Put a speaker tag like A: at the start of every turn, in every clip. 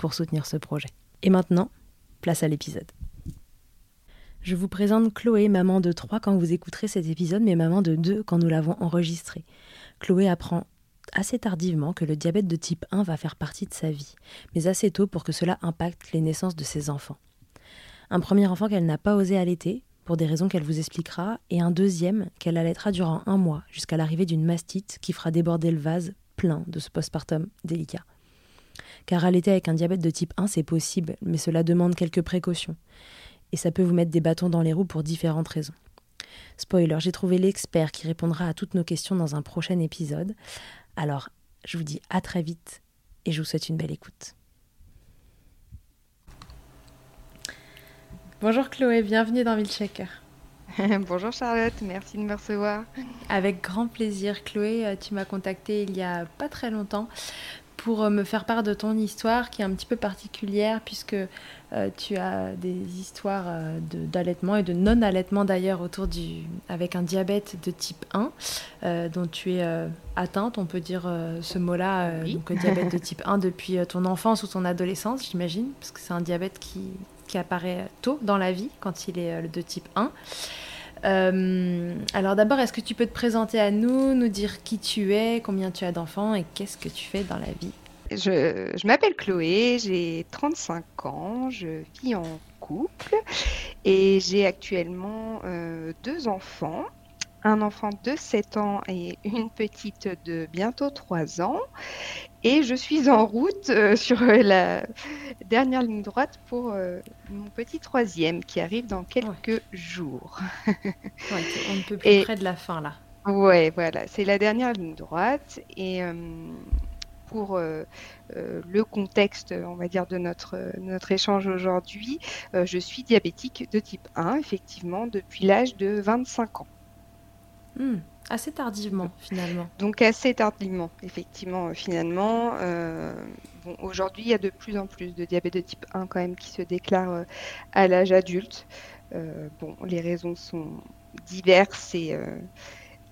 A: pour soutenir ce projet. Et maintenant, place à l'épisode. Je vous présente Chloé, maman de 3 quand vous écouterez cet épisode, mais maman de 2 quand nous l'avons enregistré. Chloé apprend assez tardivement que le diabète de type 1 va faire partie de sa vie, mais assez tôt pour que cela impacte les naissances de ses enfants. Un premier enfant qu'elle n'a pas osé allaiter, pour des raisons qu'elle vous expliquera, et un deuxième qu'elle allaitera durant un mois, jusqu'à l'arrivée d'une mastite qui fera déborder le vase plein de ce postpartum délicat. Car allaiter avec un diabète de type 1, c'est possible, mais cela demande quelques précautions. Et ça peut vous mettre des bâtons dans les roues pour différentes raisons. Spoiler, j'ai trouvé l'expert qui répondra à toutes nos questions dans un prochain épisode. Alors, je vous dis à très vite et je vous souhaite une belle écoute. Bonjour Chloé, bienvenue dans Milkshaker.
B: Bonjour Charlotte, merci de me recevoir.
A: Avec grand plaisir. Chloé, euh, tu m'as contacté il y a pas très longtemps pour euh, me faire part de ton histoire qui est un petit peu particulière puisque euh, tu as des histoires euh, d'allaitement et de non-allaitement d'ailleurs autour du avec un diabète de type 1 dont tu es atteinte, on peut dire ce mot-là, donc diabète de type 1 depuis ton enfance ou ton adolescence, j'imagine, parce que c'est un diabète qui, qui apparaît tôt dans la vie quand il est de type 1. Euh, alors d'abord, est-ce que tu peux te présenter à nous, nous dire qui tu es, combien tu as d'enfants et qu'est-ce que tu fais dans la vie?
B: Je, m'appelle Chloé, j'ai 35 ans, je vis en couple et j'ai actuellement euh, deux enfants un enfant de 7 ans et une petite de bientôt 3 ans. Et je suis en route euh, sur la dernière ligne droite pour euh, mon petit troisième qui arrive dans quelques jours.
A: on ne peut plus près de la fin là.
B: Ouais, voilà, c'est la dernière ligne droite. Et euh, pour le contexte, on va dire, de notre, notre échange aujourd'hui, je suis diabétique de type 1, effectivement, depuis l'âge de 25 ans.
A: Hmm, assez tardivement, finalement.
B: Donc assez tardivement, effectivement, euh, finalement. Euh, bon, Aujourd'hui, il y a de plus en plus de diabète de type 1 quand même qui se déclarent euh, à l'âge adulte. bon, les raisons sont diverses et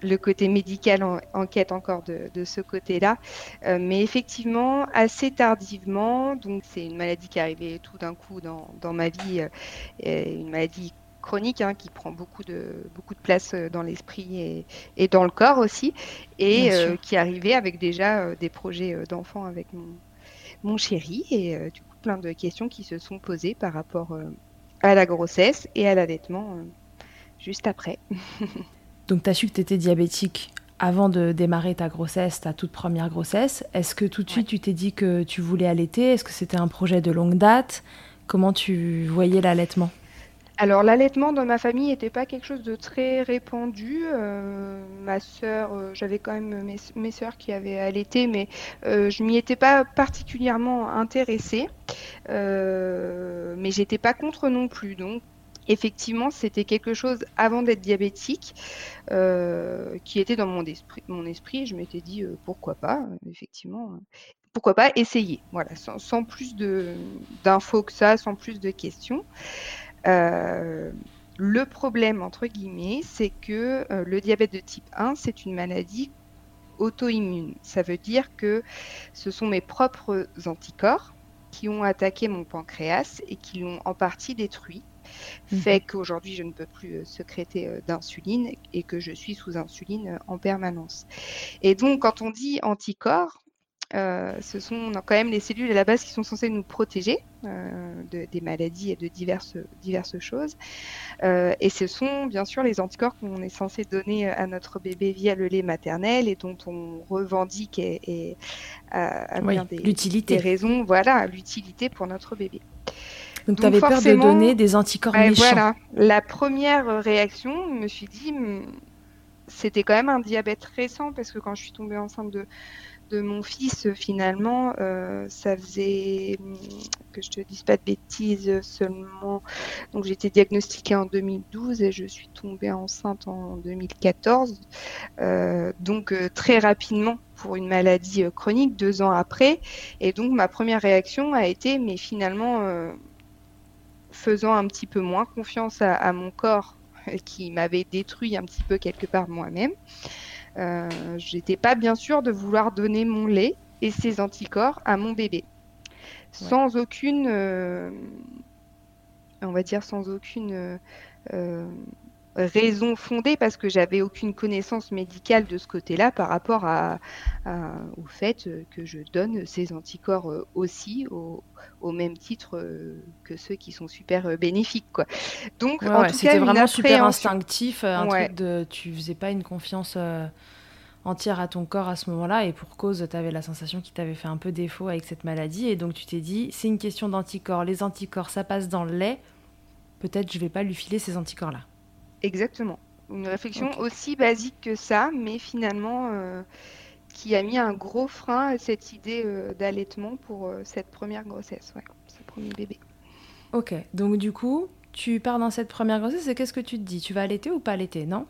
B: le côté médical en, enquête encore de, de ce côté-là. mais effectivement, assez tardivement, donc c'est une maladie qui est arrivée tout d'un coup dans, dans ma vie, une maladie chronique hein, qui prend beaucoup de, beaucoup de place euh, dans l'esprit et, dans le corps aussi, et euh, qui arrivait avec déjà euh, des projets d'enfants avec mon, mon chéri, et du coup plein de questions qui se sont posées par rapport à la grossesse et à l'allaitement juste après.
A: Donc tu as su que tu étais diabétique avant de démarrer ta grossesse, ta toute première grossesse. Est-ce que tout de suite tu t'es dit que tu voulais allaiter? Est-ce que c'était un projet de longue date? Comment tu voyais l'allaitement?
B: Alors l'allaitement dans ma famille n'était pas quelque chose de très répandu. Euh, ma sœur, euh, j'avais quand même mes, sœurs qui avaient allaité, mais euh, je m'y étais pas particulièrement intéressée. mais j'étais pas contre non plus. Donc effectivement, c'était quelque chose avant d'être diabétique qui était dans mon esprit. Mon esprit, je m'étais dit pourquoi pas, effectivement. pourquoi pas essayer, voilà, sans, plus d'infos que ça, sans plus de questions. Euh, le problème, entre guillemets, c'est que euh, le diabète de type 1, c'est une maladie auto-immune. Ça veut dire que ce sont mes propres anticorps qui ont attaqué mon pancréas et qui l'ont en partie détruit. Mhm. fait qu'aujourd'hui je ne peux plus euh, sécréter d'insuline et que je suis sous insuline en permanence. Et donc quand on dit anticorps, ce sont quand même les cellules à la base qui sont censées nous protéger des maladies et de diverses, diverses choses. et ce sont bien sûr les anticorps qu'on est censé donner à notre bébé via le lait maternel et dont on revendique et, à, bien des, des, raisons, voilà, l'utilité pour notre bébé.
A: Donc, tu avais peur de donner des anticorps méchants. Voilà.
B: La première réaction, je me suis dit, hmm, c'était quand même un diabète récent parce que quand je suis tombée enceinte de, de mon fils, finalement, euh, ça faisait, hmm, que je te dise pas de bêtises, seulement. Donc, j'ai été diagnostiquée en 2012 et je suis tombée enceinte en 2014. Euh, donc, euh, très rapidement pour une maladie chronique, deux ans après. Et donc, ma première réaction a été, mais finalement, faisant un petit peu moins confiance à, mon corps qui m'avait détruit un petit peu quelque part moi-même. Euh, J'étais pas bien sûre de vouloir donner mon lait et ses anticorps à mon bébé. Sans aucune, euh, on va dire sans aucune euh, raison fondée parce que j'avais aucune connaissance médicale de ce côté-là par rapport à, au fait que je donne ces anticorps euh, aussi au, même titre euh, que ceux qui sont super euh, bénéfiques quoi.
A: Donc c'était vraiment super instinctif, un truc de tu faisais pas une confiance entière à ton corps à ce moment-là et pour cause tu avais la sensation qu'il t'avait fait un peu défaut avec cette maladie et donc tu t'es dit c'est une question d'anticorps, les anticorps ça passe dans le lait, peut-être je vais pas lui filer ces anticorps là.
B: Exactement. Une réflexion aussi basique que ça, mais finalement euh, qui a mis un gros frein à cette idée euh, d'allaitement pour euh, cette première grossesse, ouais, ce premier bébé.
A: Ok, donc du coup, tu pars dans cette première grossesse et qu'est-ce que tu te dis? Tu vas allaiter ou pas allaiter, non?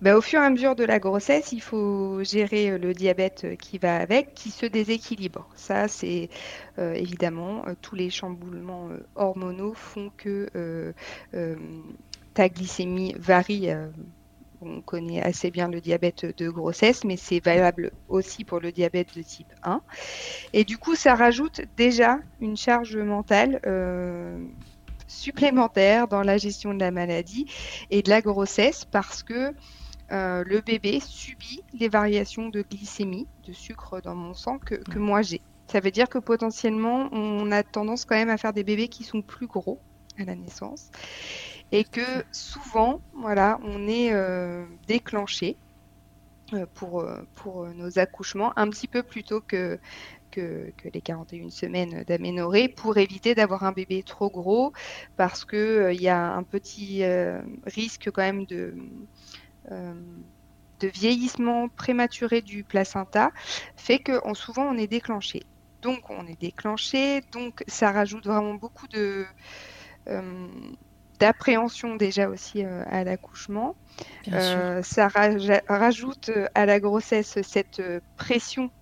B: Ben, au fur et à mesure de la grossesse, il faut gérer le diabète qui va avec, qui se déséquilibre. Ça, c'est évidemment tous les chamboulements hormonaux font que ta glycémie varie. Euh, on connaît assez bien le diabète de grossesse, mais c'est valable aussi pour le diabète de type 1. Et du coup, ça rajoute déjà une charge mentale euh, supplémentaire dans la gestion de la maladie et de la grossesse parce que euh, le bébé subit les variations de glycémie, de sucre dans mon sang que, que moi j'ai. Ça veut dire que potentiellement, on a tendance quand même à faire des bébés qui sont plus gros à la naissance et que souvent, voilà, on est euh, déclenché euh, pour, euh, pour nos accouchements un petit peu plus tôt que, que, les 41 semaines d'aménorrhée pour éviter d'avoir un bébé trop gros parce qu'il il y a un petit risque quand même de, de vieillissement prématuré du placenta fait que souvent on est déclenché. Donc on est déclenché, donc ça rajoute vraiment beaucoup de d'appréhension déjà aussi euh, à l'accouchement. Euh, ça rajoute euh, à la grossesse cette pression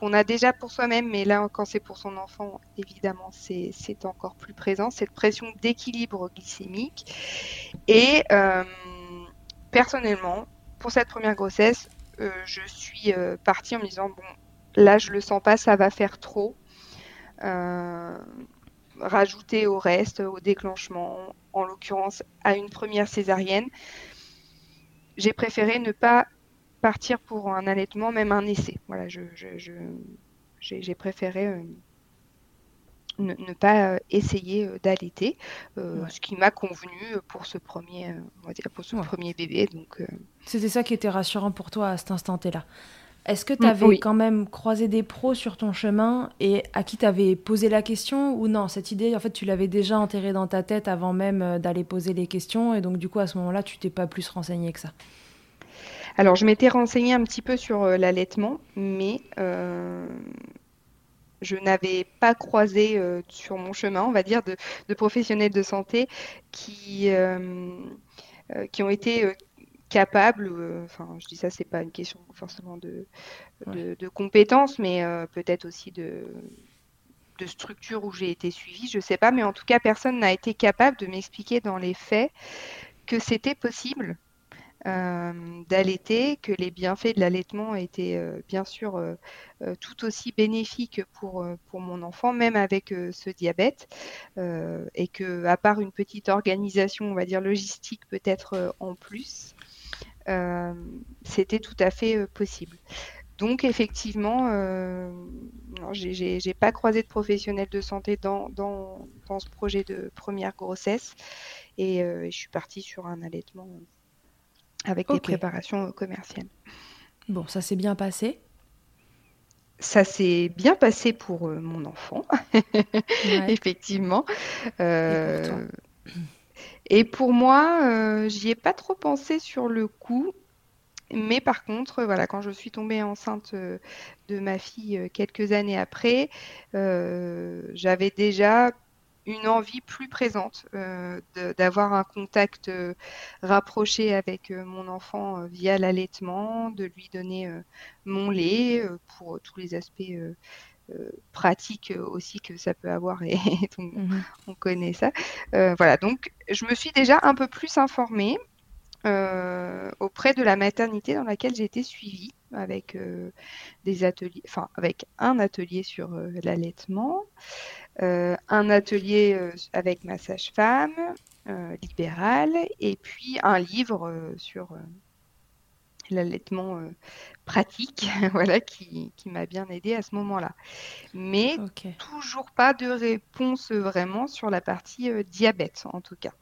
B: qu'on a déjà pour soi-même, mais là, quand c'est pour son enfant, évidemment, c'est encore plus présent, cette pression d'équilibre glycémique. Et personnellement, pour cette première grossesse, je suis partie en me disant, bon, là, je le sens pas, ça va faire trop rajouter au reste, au déclenchement, en l'occurrence à une première césarienne. J'ai préféré ne pas partir pour un allaitement, même un essai. Voilà, je, j'ai, préféré euh, ne, pas euh, essayer euh, d'allaiter, ce qui m'a convenu pour ce premier, pour ce premier bébé. Donc,
A: C'était ça qui était rassurant pour toi à cet instant-là. Est-ce que tu mm, avais quand même croisé des pros sur ton chemin et à qui tu avais posé la question ou non Cette idée, en fait, tu l'avais déjà enterrée dans ta tête avant même euh, d'aller poser les questions et donc du coup, à ce moment-là, tu t'es pas plus renseigné que ça?
B: Alors, je m'étais renseignée un petit peu sur euh, l'allaitement, mais euh, je n'avais pas croisé sur mon chemin, on va dire, de, professionnels de santé qui, qui ont été capable, enfin je dis ça, c'est pas une question forcément de, de, compétences, mais peut-être aussi de, de structure où j'ai été suivie, je sais pas, mais en tout cas, personne n'a été capable de m'expliquer dans les faits que c'était possible euh, d'allaiter, que les bienfaits de l'allaitement étaient euh, bien sûr euh, tout aussi bénéfiques pour, pour mon enfant, même avec ce diabète, et que à part une petite organisation, on va dire logistique peut-être en plus, c'était tout à fait possible. Donc effectivement, euh, j'ai pas croisé de professionnels de santé dans, dans, dans, ce projet de première grossesse et je suis partie sur un allaitement avec des préparations commerciales.
A: Bon, ça s'est bien passé?
B: Ça s'est bien passé pour mon enfant, effectivement. Euh, et pour, moi, euh, j'y ai pas trop pensé sur le coup. Mais par contre, voilà, quand je suis tombée enceinte de ma fille quelques années après, j'avais déjà une envie plus présente euh, d'avoir un contact euh, rapproché avec euh, mon enfant via l'allaitement, de lui donner mon lait pour tous les aspects pratiques aussi que ça peut avoir et, mmh on connaît ça. voilà, donc je me suis déjà un peu plus informée. auprès de la maternité dans laquelle j'ai été suivie avec des ateliers, enfin avec un atelier sur l'allaitement, euh, un atelier euh, avec ma sage-femme euh, libérale et puis un livre sur l'allaitement pratique, voilà, qui, m'a bien aidé à ce moment-là. Mais toujours pas de réponse vraiment sur la partie diabète, en tout cas.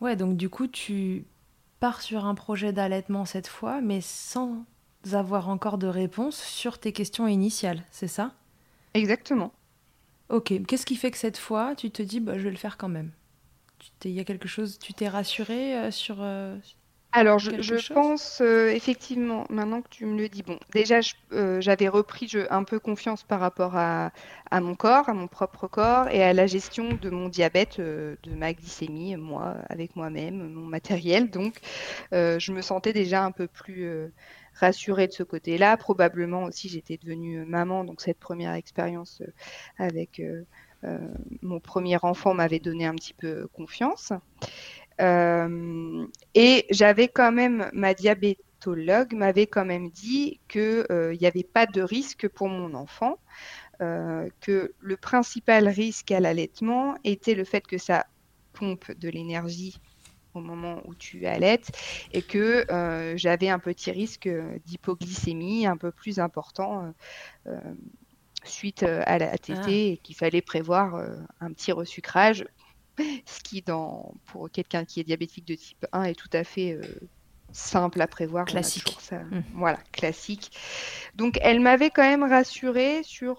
A: Ouais, donc du coup, tu pars sur un projet d'allaitement cette fois, mais sans avoir encore de réponse sur tes questions initiales, c'est ça?
B: Exactement.
A: Ok, qu'est-ce qui fait que cette fois, tu te dis, bah, je vais le faire quand même? Il y a quelque chose, tu t'es rassurée euh, sur... Euh,
B: alors, je, pense euh, effectivement, maintenant que tu me le dis, bon, déjà, j'avais repris un peu confiance par rapport à, mon corps, à mon propre corps et à la gestion de mon diabète, de ma glycémie, moi, avec moi-même, mon matériel. Donc, je me sentais déjà un peu plus rassurée de ce côté-là. Probablement aussi, j'étais devenue maman, donc cette première expérience euh, avec euh, euh, mon premier enfant m'avait donné un petit peu confiance. Et j'avais quand même, ma diabétologue m'avait quand même dit qu'il n'y avait pas de risque pour mon enfant, que le principal risque à l'allaitement était le fait que ça pompe de l'énergie au moment où tu allaites et que euh, j'avais un petit risque d'hypoglycémie un peu plus important euh, euh, suite à la TT ah. et qu'il fallait prévoir un petit resucrage, ce qui dans, pour quelqu'un qui est diabétique de type 1 est tout à fait simple à prévoir.
A: Classique.
B: Mmh. Voilà, classique. Donc elle m'avait quand même rassurée sur,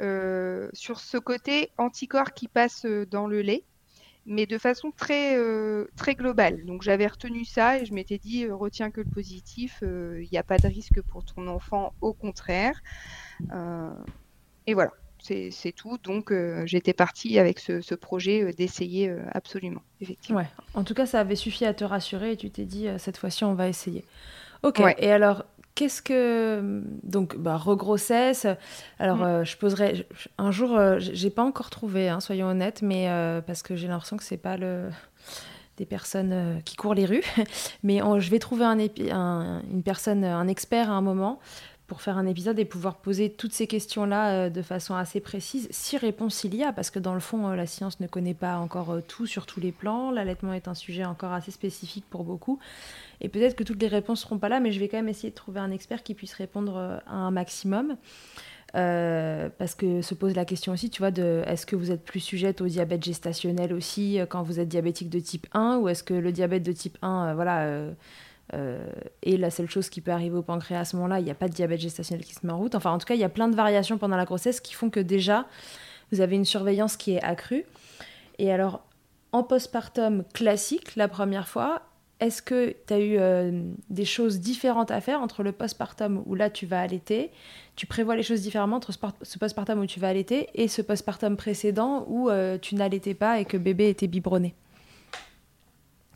B: sur ce côté anticorps qui passe dans le lait mais de façon très, euh, très globale. Donc j'avais retenu ça et je m'étais dit, euh, retiens que le positif, euh, il n'y a pas de risque pour ton enfant, au contraire. et voilà, c'est tout. Donc j'étais partie avec ce, projet d'essayer absolument, effectivement.
A: Ouais. En tout cas, ça avait suffi à te rassurer et tu t'es dit, cette fois-ci, on va essayer. Ok, et alors Qu'est-ce que donc bah, regrossesse Alors mm. euh, je poserai un jour, euh, j'ai pas encore trouvé, hein, soyons honnêtes, mais euh, parce que j'ai l'impression que c'est pas le des personnes qui courent les rues, mais je vais trouver un, une personne, un expert à un moment pour faire un épisode et pouvoir poser toutes ces questions-là de façon assez précise, si réponse il y a, parce que dans le fond, la science ne connaît pas encore tout sur tous les plans, l'allaitement est un sujet encore assez spécifique pour beaucoup, et peut-être que toutes les réponses seront pas là, mais je vais quand même essayer de trouver un expert qui puisse répondre euh, à un maximum. Euh, parce que se pose la question aussi, tu vois, de est-ce que vous êtes plus sujette au diabète gestationnel aussi euh, quand vous êtes diabétique de type 1 ou est-ce que le diabète de type 1, voilà, est la seule chose qui peut arriver au pancréas à ce moment-là, il n'y a pas de diabète gestationnel qui se met en route. Enfin, en tout cas, il y a plein de variations pendant la grossesse qui font que déjà, vous avez une surveillance qui est accrue. Et alors, en postpartum classique, la première fois, est-ce que tu as eu euh, des choses différentes à faire entre le postpartum où là tu vas allaiter, tu prévois les choses différemment entre ce postpartum où tu vas allaiter et ce postpartum précédent où euh, tu n'allaitais pas et que bébé était biberonné?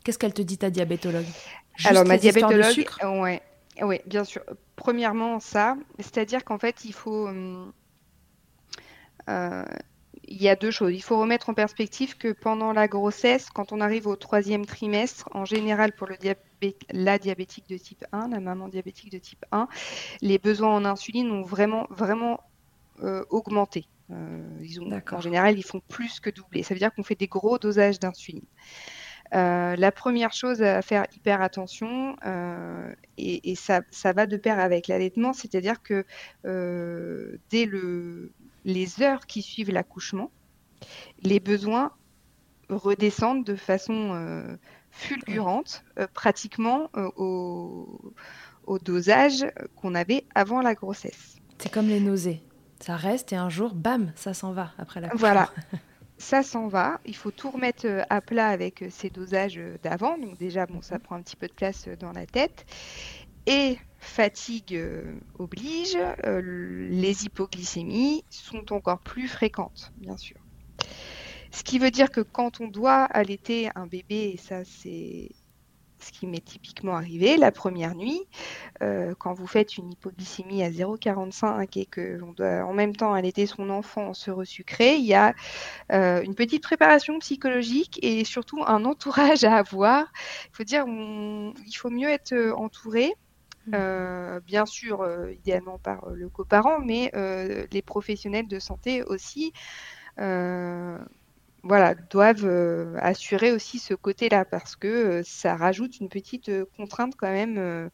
A: Qu'est-ce qu'elle te dit ta diabétologue?
B: Alors ma diabétologue, ouais, ouais, bien sûr. Premièrement ça, c'est-à-dire qu'en fait il faut hum, il y a deux choses. Il faut remettre en perspective que pendant la grossesse, quand on arrive au troisième trimestre, en général pour le la diabétique de type 1, la maman diabétique de type 1, les besoins en insuline ont vraiment, vraiment euh, augmenté. Euh, ils ont, en général, ils font plus que doubler. Ça veut dire qu'on fait des gros dosages d'insuline. Euh, la première chose à faire hyper attention, et, et ça, ça, va de pair avec l'allaitement, c'est-à-dire que dès le, les heures qui suivent l'accouchement, les besoins redescendent de façon euh, fulgurante, euh, pratiquement euh, au, dosage qu'on avait avant la grossesse.
A: C'est comme les nausées. Ça reste et un jour, bam, ça s'en va après la
B: Voilà. ça s'en va. Il faut tout remettre à plat avec ces dosages d'avant. Donc déjà, bon, ça prend un petit peu de place dans la tête. Et fatigue euh, oblige, euh, les hypoglycémies sont encore plus fréquentes, bien sûr. Ce qui veut dire que quand on doit allaiter un bébé, et ça c'est ce qui m'est typiquement arrivé la première nuit, euh, quand vous faites une hypoglycémie à 0,45 et qu'on doit en même temps allaiter son enfant en se resucrer, il y a une petite préparation psychologique et surtout un entourage à avoir. Il faut dire, il faut mieux être entouré Mmh. Euh, bien sûr, euh, idéalement par euh, le coparent, mais les professionnels de santé aussi voilà, doivent assurer aussi ce côté-là parce que ça rajoute une petite contrainte quand même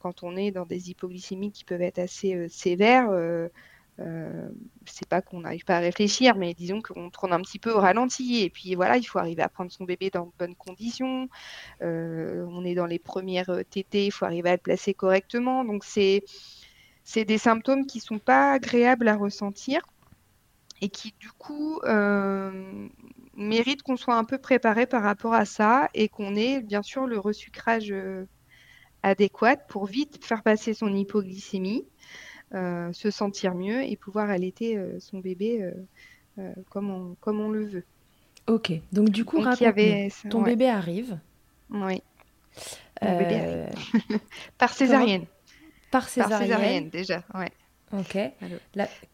B: quand on est dans des hypoglycémies qui peuvent être assez sévères. Euh, c'est pas qu'on n'arrive pas à réfléchir, mais disons qu'on tourne un petit peu au ralenti. Et puis voilà, il faut arriver à prendre son bébé dans de bonnes conditions. Euh, on est dans les premières euh, tétées, il faut arriver à le placer correctement. Donc c'est des symptômes qui sont pas agréables à ressentir et qui du coup méritent qu'on soit un peu préparé par rapport à ça et qu'on ait bien sûr le resucrage adéquat pour vite faire passer son hypoglycémie. Euh, se sentir mieux et pouvoir allaiter euh, son bébé euh, comme, on, comme on le veut.
A: Ok, donc du coup, ton bébé arrive.
B: Oui. Mon bébé arrive. Par césarienne.
A: Par césarienne. Par césarienne,
B: déjà, ouais.
A: Ok.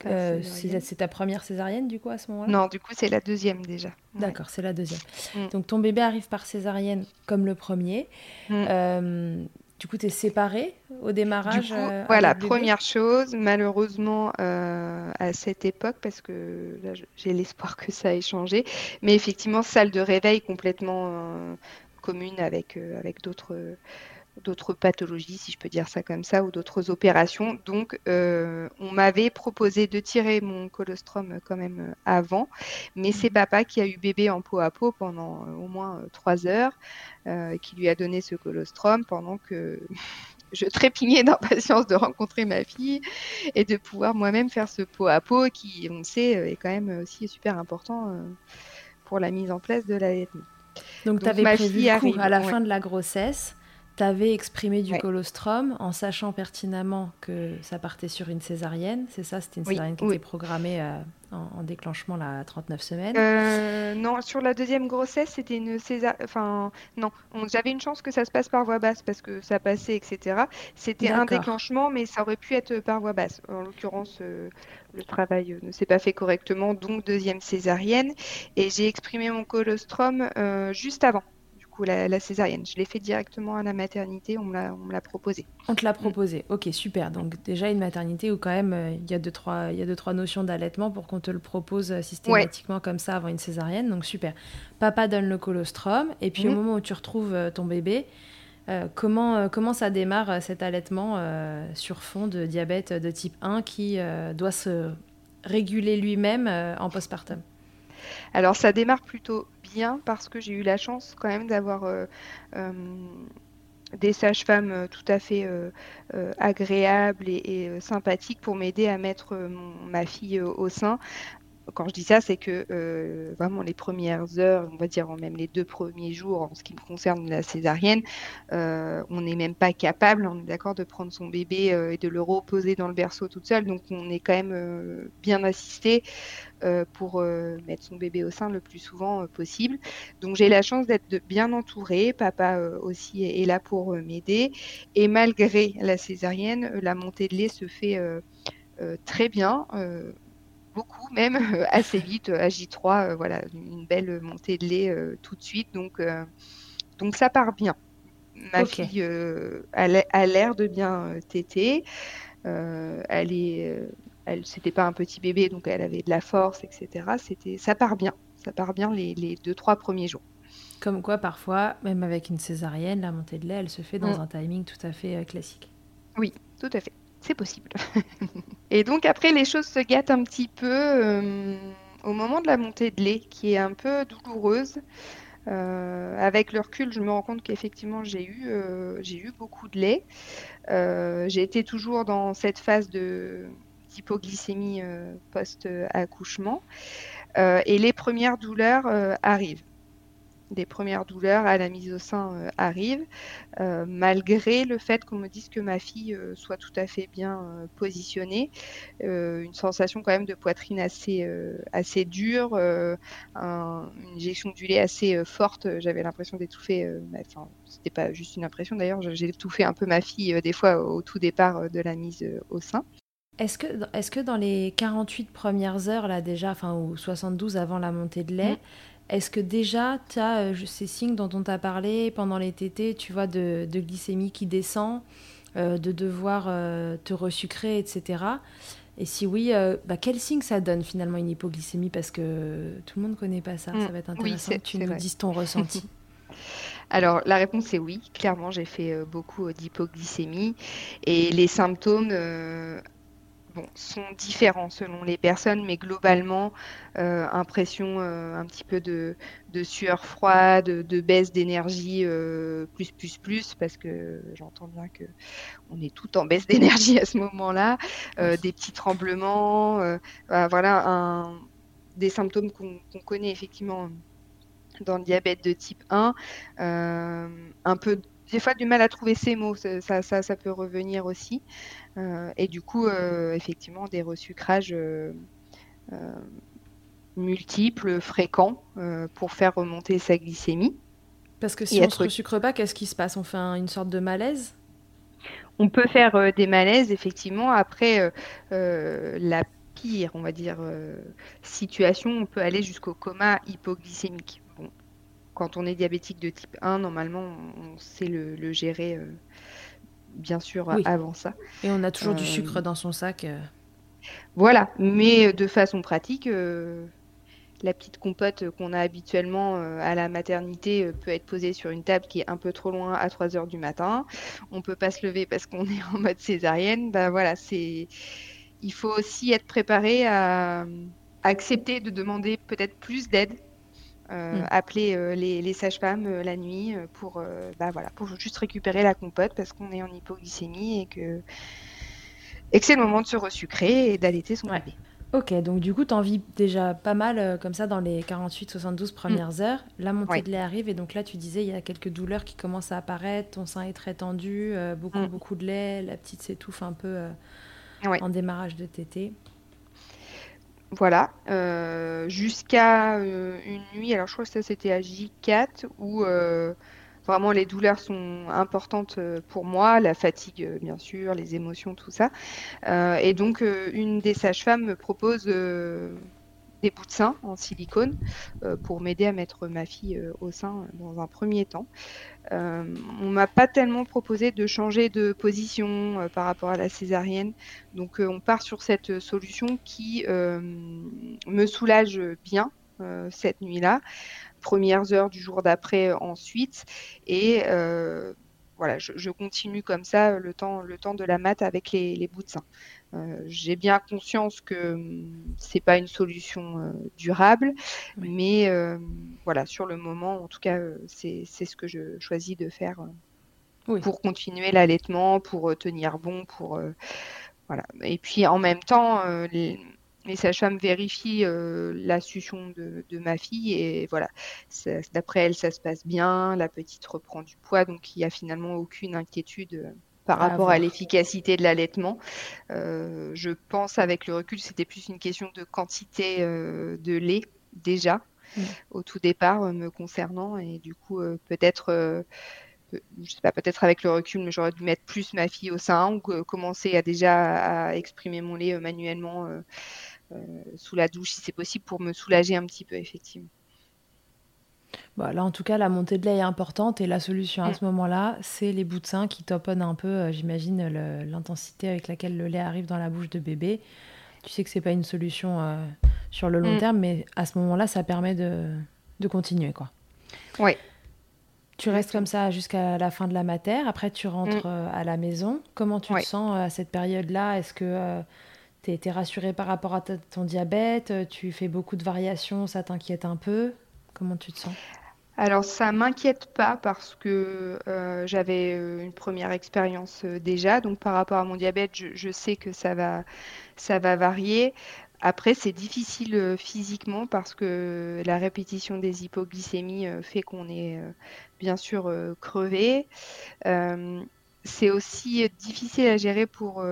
A: c'est ta première césarienne du coup à ce moment-là?
B: Non, du coup c'est la deuxième déjà.
A: D'accord, c'est la deuxième. Mm. Donc ton bébé arrive par césarienne comme le premier. Mm. Du coup, tu es séparée au démarrage
B: euh, Voilà, première chose, malheureusement, euh, à cette époque, parce que là, j'ai l'espoir que ça ait changé, mais effectivement, salle de réveil complètement euh, commune avec, avec d'autres d'autres pathologies, si je peux dire ça comme ça, ou d'autres opérations. Donc, euh, on m'avait proposé de tirer mon colostrum quand même euh, avant, mais c'est mhm. papa qui a eu bébé en peau à peau pendant euh, au moins trois heures, qui lui a donné ce colostrum pendant que je trépignais d'impatience de rencontrer ma fille et de pouvoir moi-même faire ce peau à peau qui, on le sait, est quand même aussi super important pour la mise en place de l'allaitement.
A: Donc, tu avais prévu à la fin de la grossesse tu avais exprimé du colostrum en sachant pertinemment que ça partait sur une césarienne. C'est ça, c'était une césarienne qui était programmée euh, en, déclenchement à 39 semaines.
B: Euh, non, sur la deuxième grossesse, c'était une césarienne. Enfin, non, j'avais une chance que ça se passe par voie basse parce que ça passait, etc. C'était un déclenchement, mais ça aurait pu être par voie basse. En l'occurrence, euh, le travail ne s'est pas fait correctement, donc deuxième césarienne. Et j'ai exprimé mon colostrum juste avant la, césarienne. Je l'ai fait directement à la maternité, on me l'a proposé.
A: On te l'a proposé, ok, super. Donc déjà une maternité où quand même euh, il y, a deux, trois, il y a deux, trois notions d'allaitement pour qu'on te le propose euh, systématiquement comme ça avant une césarienne, donc super. Papa donne le colostrum, et puis au mhm. moment où tu retrouves euh, ton bébé, comment, comment ça démarre cet allaitement sur fond de diabète de type 1 qui doit se réguler lui-même en postpartum?
B: Alors ça démarre plutôt bien parce que j'ai eu la chance quand même d'avoir euh, euh, des sages-femmes euh, tout à fait agréables et, sympathiques pour m'aider à mettre ma fille au sein quand je dis ça, c'est que euh, vraiment les premières heures, on va dire même les deux premiers jours, en ce qui me concerne la césarienne, euh, on n'est même pas capable, on est d'accord, de prendre son bébé euh, et de le reposer dans le berceau toute seule. Donc on est quand même bien assisté pour mettre son bébé au sein le plus souvent possible. Donc j'ai la chance d'être bien entourée. Papa aussi est, là pour m'aider. Et malgré la césarienne, la montée de lait se fait très bien beaucoup, même assez vite à J3. Euh, voilà, une belle montée de lait euh, tout de suite. Donc, euh, donc ça part bien. Ma fille a l'air de bien téter. elle est, elle, c'était pas un petit bébé, donc elle avait de la force, etc. C'était, ça part bien. Ça part bien les, les deux, trois premiers jours.
A: Comme quoi, parfois, même avec une césarienne, la montée de lait, elle se fait dans mm. un timing tout à fait classique.
B: Oui, tout à fait c'est possible. et donc après, les choses se gâtent un petit peu euh, au moment de la montée de lait, qui est un peu douloureuse. Euh, avec le recul, je me rends compte qu'effectivement, j'ai eu, euh, beaucoup de lait. j'ai été toujours dans cette phase d'hypoglycémie post-accouchement. et les premières douleurs arrivent des premières douleurs à la mise au sein euh, arrivent, euh, malgré le fait qu'on me dise que ma fille euh, soit tout à fait bien positionnée. une sensation quand même de poitrine assez, assez dure, une injection du lait assez forte. J'avais l'impression d'étouffer, enfin, c'était pas juste une impression d'ailleurs, j'ai étouffé un peu ma fille des fois au tout départ de la mise au sein.
A: Est-ce que, est que dans les 48 premières heures, là déjà, enfin, ou 72 avant la montée de lait, mmh. Est-ce que déjà, tu as euh, ces signes dont on t'a parlé pendant les tétés, tu vois, de, glycémie qui descend, euh, de devoir euh, te resucrer, etc. Et si oui, bah, quel signe ça donne finalement une hypoglycémie? Parce que tout le monde ne connaît pas ça. ça mm. va être intéressant que tu nous dises ton ressenti.
B: Alors la réponse est oui. Clairement, j'ai fait beaucoup d'hypoglycémie et les symptômes sont différents selon les personnes, mais globalement, euh, impression euh, un petit peu de, sueur froide, de, baisse d'énergie euh, plus, plus, plus, parce que j'entends bien que on est tout en baisse d'énergie à ce moment-là, des petits tremblements, bah, voilà, un, des symptômes qu'on connaît effectivement dans le diabète de type 1, un peu des fois du mal à trouver ces mots, ça, ça, ça peut revenir aussi. Euh, et du coup, euh, effectivement, des resucrages euh, multiples, fréquents, pour faire remonter sa glycémie.
A: Parce que si on ne se resucre pas, qu'est-ce qui se passe? On fait une sorte de malaise?
B: On peut faire des malaises, effectivement. Après, la pire, on va dire, situation, on peut aller jusqu'au coma hypoglycémique. quand on est diabétique de type 1, normalement, on sait le, gérer bien sûr avant ça.
A: Et on a toujours du sucre euh, dans son sac. Euh.
B: Voilà, mais de façon pratique, euh, la petite compote qu'on a habituellement à la maternité peut être posée sur une table qui est un peu trop loin à 3 heures du matin. On peut pas se lever parce qu'on est en mode césarienne. Ben voilà, c'est il faut aussi être préparé à accepter de demander peut-être plus d'aide euh, mm. appeler euh, les, sages-femmes euh, la nuit pour, bah, voilà, pour juste récupérer la compote parce qu'on est en hypoglycémie et que, et que c'est le moment de se resucrer et d'allaiter son bébé.
A: Ok, donc du coup, tu en vis déjà pas mal comme ça dans les 48-72 premières mm. heures. La montée de lait arrive et donc là, tu disais, il y a quelques douleurs qui commencent à apparaître, ton sein est très tendu, beaucoup, mm. beaucoup de lait, la petite s'étouffe un peu en démarrage de tétée.
B: Voilà, euh, jusqu'à euh, une nuit, alors je crois que ça c'était à J4, où euh, vraiment les douleurs sont importantes pour moi, la fatigue bien sûr, les émotions, tout ça. et donc une des sages-femmes me propose des bouts de sein en silicone euh, pour m'aider à mettre ma fille euh, au sein dans un premier temps. Euh, on m'a pas tellement proposé de changer de position par rapport à la césarienne, donc on part sur cette solution qui me soulage bien cette nuit-là premières heures du jour d'après ensuite et voilà, je, continue comme ça le temps, le temps de la mat avec les, bouts de sein. Euh, j'ai bien conscience que hum, c'est pas une solution euh, durable, mais euh, voilà, sur le moment, en tout cas, c'est ce que je choisis de faire pour continuer l'allaitement, pour tenir bon, pour voilà. Et puis en même temps, les sages-femmes vérifient la succion de, de, ma fille et voilà, d'après elle, ça se passe bien, la petite reprend du poids, donc il n'y a finalement aucune inquiétude par rapport à, l'efficacité de l'allaitement. Euh, je pense avec le recul, c'était plus une question de quantité euh, de lait déjà mm. au tout départ euh, me concernant et du coup peut-être je sais pas, peut-être avec le recul, mais j'aurais dû mettre plus ma fille au sein ou commencer à déjà à exprimer mon lait manuellement sous la douche si c'est possible pour me soulager un petit peu effectivement.
A: Bah, là, en tout cas, la montée de lait est importante et la solution à mm. ce moment-là, c'est les bouts de sein qui toponnent un peu, euh, j'imagine, l'intensité avec laquelle le lait arrive dans la bouche de bébé. Tu sais que c'est pas une solution euh, sur le long mm. terme, mais à ce moment-là, ça permet de, de continuer, quoi.
B: Oui.
A: Tu restes comme ça jusqu'à la fin de la matière. Après, tu rentres mm. euh, à la maison. Comment tu te sens à cette période-là? Est-ce que tu es, rassurée par rapport à ton diabète? Tu fais beaucoup de variations Ça t'inquiète un peu? Comment tu te sens?
B: Alors ça m'inquiète pas parce que euh, j'avais euh, une première expérience euh, déjà, donc par rapport à mon diabète, je, sais que ça va, ça va varier. Après, c'est difficile physiquement parce que la répétition des hypoglycémies fait qu'on est bien sûr crevé. c'est aussi difficile à gérer pour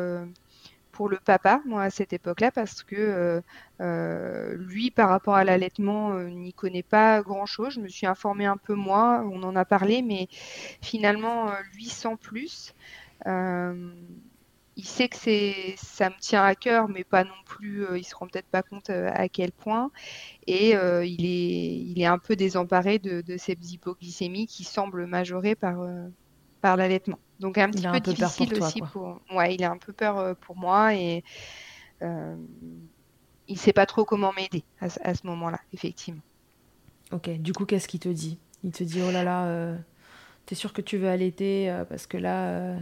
B: pour le papa, moi, à cette époque-là, parce que euh, euh, lui, par rapport à l'allaitement, euh, n'y connaît pas grand-chose. Je me suis informée un peu moi, on en a parlé, mais finalement, lui sans plus. il sait que c'est, ça me tient à cœur, mais pas non plus. il se rend peut-être pas compte à quel point, et il est, il est un peu désemparé de, de ces hypoglycémies qui semblent majorées par par l'allaitement. Donc un petit peu, difficile aussi pour. Ouais, il a un peu peur euh, pour moi et euh, il sait pas trop comment m'aider à, ce moment-là, effectivement.
A: Ok. Du coup, qu'est-ce qu'il te dit? Il te dit oh là là, euh, t'es sûr que tu veux allaiter euh, parce que là.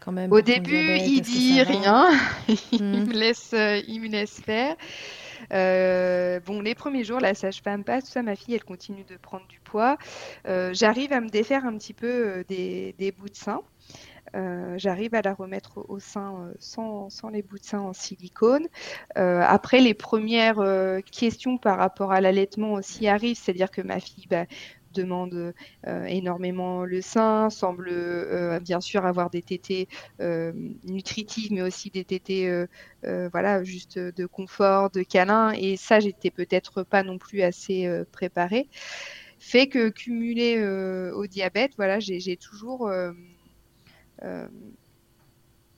A: Quand même,
B: Au début, il dit rien, il, hmm. me laisse, il me laisse faire. bon, les premiers jours, la sage-femme passe, tout ça, ma fille, elle continue de prendre du poids. J'arrive à me défaire un petit peu des, des bouts de sein. Euh, j'arrive à la remettre au sein euh, sans, les bouts de sein en silicone. Euh, après, les premières questions par rapport à l'allaitement aussi arrivent, c'est-à-dire que ma fille bah, demande énormément le sein, semble bien sûr avoir des tétés nutritives, mais aussi des tétés, voilà, juste de confort, de câlin. Et ça, j'étais peut-être pas non plus assez préparée. Fait que cumulé au diabète, voilà, j'ai toujours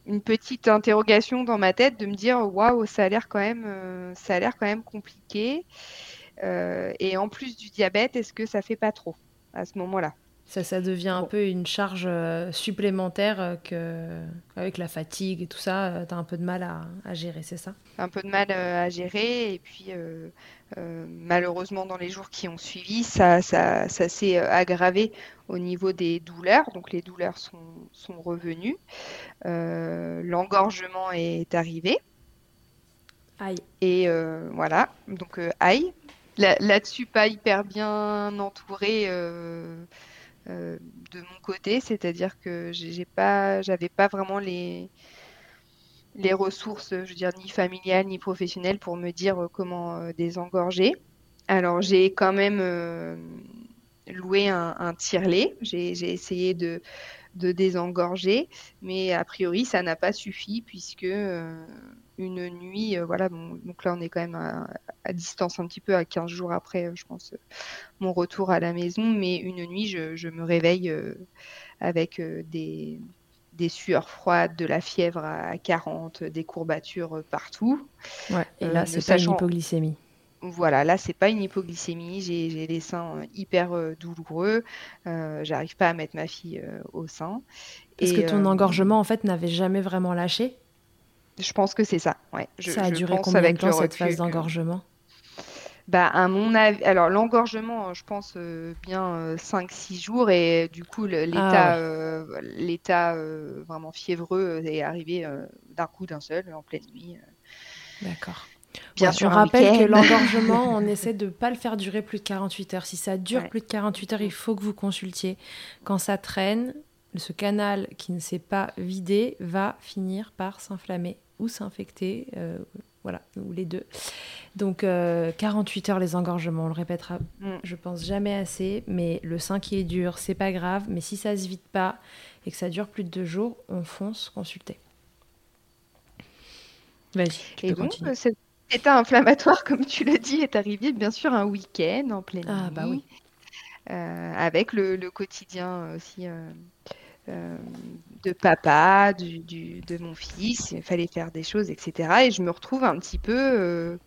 B: une petite interrogation dans ma tête de me dire waouh ça a l'air quand même euh, ça a l'air quand même compliqué. Euh, et en plus du diabète est-ce que ça fait pas trop à ce moment-là?
A: Ça, ça devient un peu une charge supplémentaire que, avec la fatigue et tout ça, tu as un peu de mal à, à gérer, c'est ça?
B: Un peu de mal à gérer. Et puis, euh, malheureusement, dans les jours qui ont suivi, ça, ça, ça s'est euh, aggravé au niveau des douleurs. Donc les douleurs sont, sont revenues. Euh, l'engorgement est arrivé.
A: Aïe.
B: Et voilà, donc aïe. Là-dessus, pas hyper bien entouré de mon côté, c'est-à-dire que j'ai pas, j'avais pas vraiment les, les ressources, je veux dire, ni familiales ni professionnelles pour me dire euh, comment euh, désengorger. Alors j'ai quand même euh, loué un, tire-lait. J'ai essayé de, de, désengorger, mais a priori ça n'a pas suffi puisque une nuit, voilà, donc là on est quand même à, distance un petit peu, à 15 jours après, je pense, mon retour à la maison, mais une nuit je, je me réveille avec des des sueurs froides, de la fièvre à 40, des courbatures partout.
A: Ouais, et là, euh, c'est pas une hypoglycémie.
B: Voilà, là, c'est pas une hypoglycémie. J'ai les seins euh, hyper euh, douloureux. J'arrive pas à mettre ma fille au sein.
A: Est-ce que ton engorgement, en fait, n'avait jamais vraiment lâché
B: Je pense que c'est ça. Ouais.
A: ça a duré combien de temps cette phase d'engorgement?
B: Bah, à mon avis, alors l'engorgement, je pense euh, bien 5-6 euh, jours et du coup l'état, ah euh, l'état vraiment fiévreux est arrivé d'un coup d'un seul en pleine nuit.
A: D'accord. Bien sûr, on rappelle que l'engorgement, on essaie de ne pas le faire durer plus de 48 heures. Si ça dure plus de 48 heures, il faut que vous consultiez. Quand ça traîne, ce canal qui ne s'est pas vidé va finir par s'inflammer ou s'infecter voilà, ou les deux. Donc 48 heures les engorgements, on le répétera, mm. je pense jamais assez, mais le sein qui est dur, c'est pas grave, mais si ça se vide pas et que ça dure plus de deux jours, on fonce consulter.
B: Vas-y, tu peux continuer. Cet état inflammatoire, comme tu le dis, est arrivé bien sûr un week-end en pleine ah, bah oui. avec le, quotidien aussi euh, de papa, du, de mon fils, il fallait faire des choses, etc. Et je me retrouve un petit peu euh,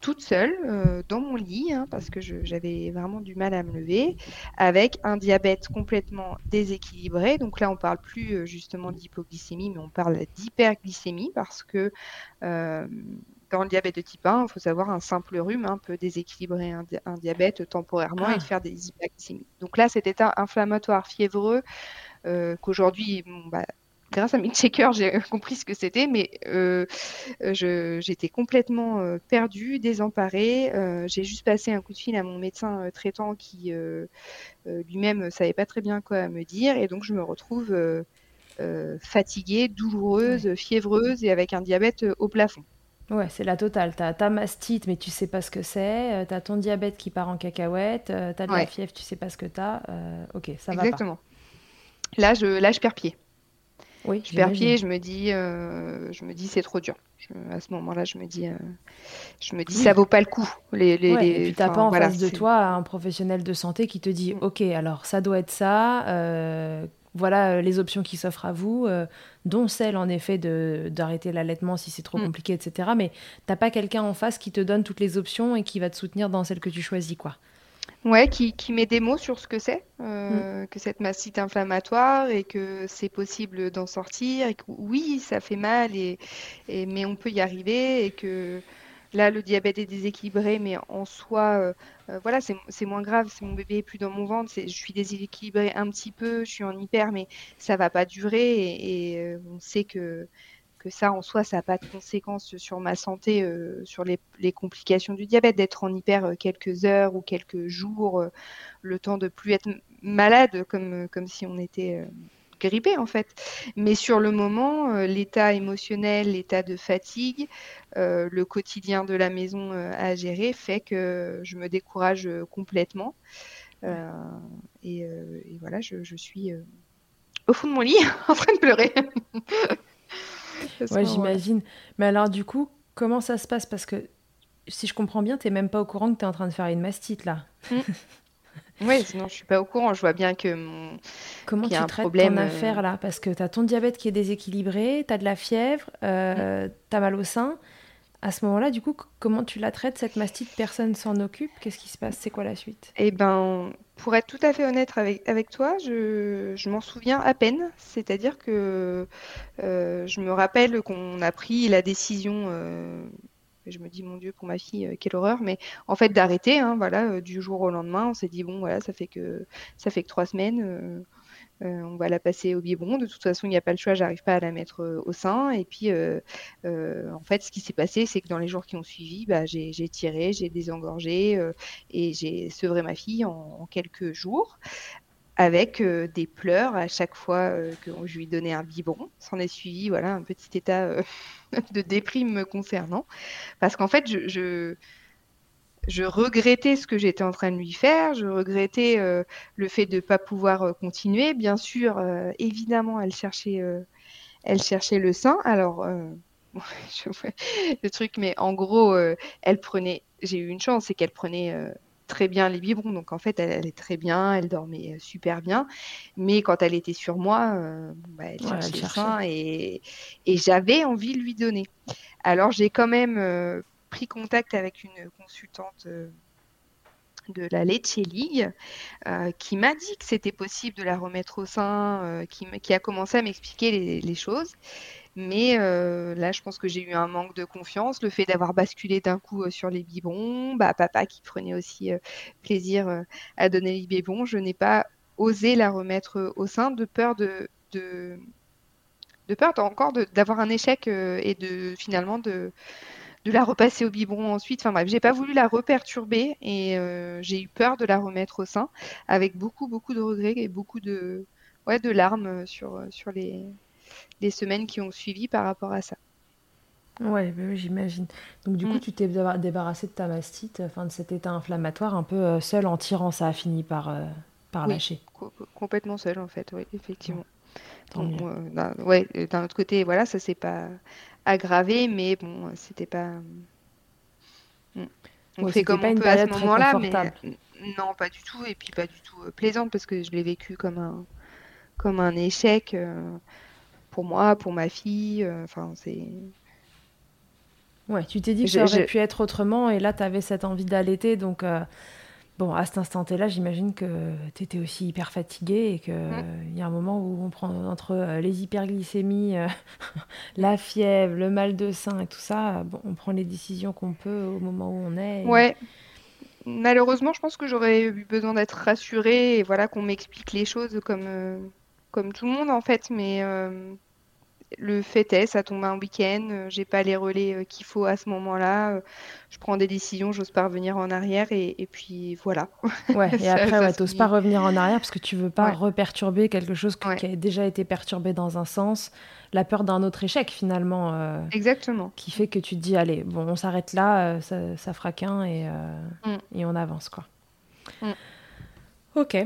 B: toute seule euh, dans mon lit, hein, parce que j'avais vraiment du mal à me lever, avec un diabète complètement déséquilibré. Donc là, on parle plus justement d'hypoglycémie, mais on parle d'hyperglycémie, parce que dans le diabète de type 1, il faut savoir un simple rhume hein, peut déséquilibrer un, diabète temporairement et ah. faire des hyperglycémies. Donc là, cet état inflammatoire fiévreux euh, qu'aujourd'hui, bah, grâce à checkers, j'ai compris ce que c'était, mais euh, j'étais complètement euh, perdue, désemparée. j'ai juste passé un coup de fil à mon médecin traitant qui lui-même savait pas très bien quoi me dire, et donc je me retrouve fatiguée, douloureuse, fiévreuse et avec un diabète au plafond.
A: Ouais, c'est la totale. Tu as ta mastite, mais tu sais pas ce que c'est. Tu as ton diabète qui part en cacahuète. Tu as de la fièvre, tu sais pas ce que tu as. ok, ça va.
B: Exactement. Là, je, là, je perds pied. Oui, je perds pied, je me dis, euh, je me dis, c'est trop dur. à ce moment-là, je me dis, euh, je me dis, ça vaut pas le coup.
A: Les, les, et puis t'as pas en face de toi un professionnel de santé qui te dit, mm. ok, alors ça doit être ça. Euh, voilà les options qui s'offrent à vous, dont celle en effet de d'arrêter l'allaitement si c'est trop mm. compliqué, etc. Mais t'as pas quelqu'un en face qui te donne toutes les options et qui va te soutenir dans celle que tu choisis, quoi.
B: Ouais, qui, qui, met des mots sur ce que c'est, euh, mm. que cette mastite inflammatoire et que c'est possible d'en sortir et que oui, ça fait mal et, et, mais on peut y arriver et que là le diabète est déséquilibré mais en soi euh, euh, voilà c'est moins grave, c'est mon bébé est plus dans mon ventre, je suis déséquilibrée un petit peu, je suis en hyper mais ça va pas durer et, et on sait que ça en soi, ça n'a pas de conséquences sur ma santé, euh, sur les, complications du diabète, d'être en hyper euh, quelques heures ou quelques jours, euh, le temps de plus être malade comme, comme si on était grippé en fait. Mais sur le moment, l'état émotionnel, l'état de fatigue, le quotidien de la maison à gérer fait que je me décourage complètement. Et, voilà, je, je suis au fond de mon lit en train de pleurer.
A: ouais, j'imagine. Mais alors, du coup, comment ça se passe? Parce que si je comprends bien, tu n'es même pas au courant que tu es en train de faire une mastite là.
B: Mm. oui, sinon je suis pas au courant. Je vois bien que mon.
A: Comment tu traites problème, ton euh, affaire là? Parce que tu as ton diabète qui est déséquilibré, tu as de la fièvre, euh, mm. tu as mal au sein. À ce moment-là, du coup, comment tu la traites cette mastite? Personne s'en occupe? Qu'est-ce qui se passe? C'est quoi la suite?
B: Eh ben, pour être tout à fait honnête avec, avec toi, je, je m'en souviens à peine. C'est-à-dire que euh, je me rappelle qu'on a pris la décision. Euh, je me dis mon Dieu pour ma fille euh, quelle horreur mais en fait d'arrêter hein, voilà du jour au lendemain on s'est dit bon voilà ça fait que ça fait que trois semaines euh, on va la passer au biberon. De toute façon, il n'y a pas le choix, j'arrive pas à la mettre euh, au sein. Et puis, euh, en fait, ce qui s'est passé, c'est que dans les jours qui ont suivi, bah, j'ai tiré, j'ai désengorgé et j'ai sevré ma fille en, quelques jours avec des pleurs à chaque fois que je lui donnais un biberon. S'en est suivi voilà, un petit état de déprime me concernant. Parce qu'en fait, je, je regrettais ce que j'étais en train de lui faire, je regrettais euh, le fait de ne pas pouvoir euh, continuer. Bien sûr, euh, évidemment, elle cherchait, elle cherchait le sein. Alors, je le truc, mais en gros, elle prenait. J'ai eu une chance, c'est qu'elle prenait très bien les biberons. Donc en fait, elle allait très bien, elle dormait super bien. Mais quand elle était sur moi, bah, elle cherchait le sein et, et j'avais envie de lui donner. Alors j'ai quand même pris contact avec une consultante euh, de la Lecce League euh, qui m'a dit que c'était possible de la remettre au sein, euh, qui, qui, a commencé à m'expliquer les, choses. Mais là, je pense que j'ai eu un manque de confiance. Le fait d'avoir basculé d'un coup sur les biberons, bah, papa qui prenait aussi plaisir à donner les biberons, je n'ai pas osé la remettre au sein de peur de, de, de peur encore d'avoir un échec et de finalement de de la repasser au biberon ensuite. Enfin bref, j'ai pas voulu la reperturber et euh, j'ai eu peur de la remettre au sein avec beaucoup beaucoup de regrets et beaucoup de ouais de larmes sur sur les, les semaines qui ont suivi par rapport à ça.
A: Ouais, bah oui, j'imagine. Donc du coup,
B: Mm.
A: tu t'es débar- débarrassé de ta mastite, enfin de cet état inflammatoire un peu euh, seul en tirant, ça a fini par, euh, par
B: Oui,
A: lâcher.
B: co- complètement seule en fait, oui, effectivement. euh, ouais, euh, d'un autre côté, voilà, ça s'est pas aggravé, mais bon, c'était pas. mm. On
A: Ouais,
B: fait comme on peut à ce moment-là, mais non, pas du tout, et puis pas du tout euh, plaisante parce que je l'ai vécu comme un comme un échec euh, pour moi, pour ma fille. euh, Enfin, c'est.
A: Ouais, tu t'es dit que ça aurait pu être autrement et là, tu avais cette envie d'allaiter. Donc, euh, bon, à cet instant-là, j'imagine que tu étais aussi hyper fatiguée et qu'il
B: Mm.
A: y a un moment où on prend entre euh, les hyperglycémies, euh, la fièvre, le mal de sein et tout ça, bon, on prend les décisions qu'on peut au moment où on est. et-
B: Ouais, malheureusement, je pense que j'aurais eu besoin d'être rassurée et voilà qu'on m'explique les choses comme euh, comme tout le monde en fait, mais euh, Le fait est, ça tombe un week-end, euh, j'ai pas les relais euh, qu'il faut à ce moment-là, euh, je prends des décisions, j'ose pas revenir en arrière et, et puis voilà,
A: Ouais, et
B: ça,
A: après,
B: ça
A: ouais,
B: se
A: t'oses pas revenir en arrière parce que tu veux pas
B: Ouais,
A: reperturber quelque chose que-
B: ouais,
A: qui a déjà été perturbé dans un sens, la peur d'un autre échec finalement, euh,
B: exactement.
A: qui fait que tu te dis, allez, bon, on s'arrête là, ça, ça fera qu'un et, euh,
B: Mm,
A: et on avance, quoi.
B: mm.
A: Ok,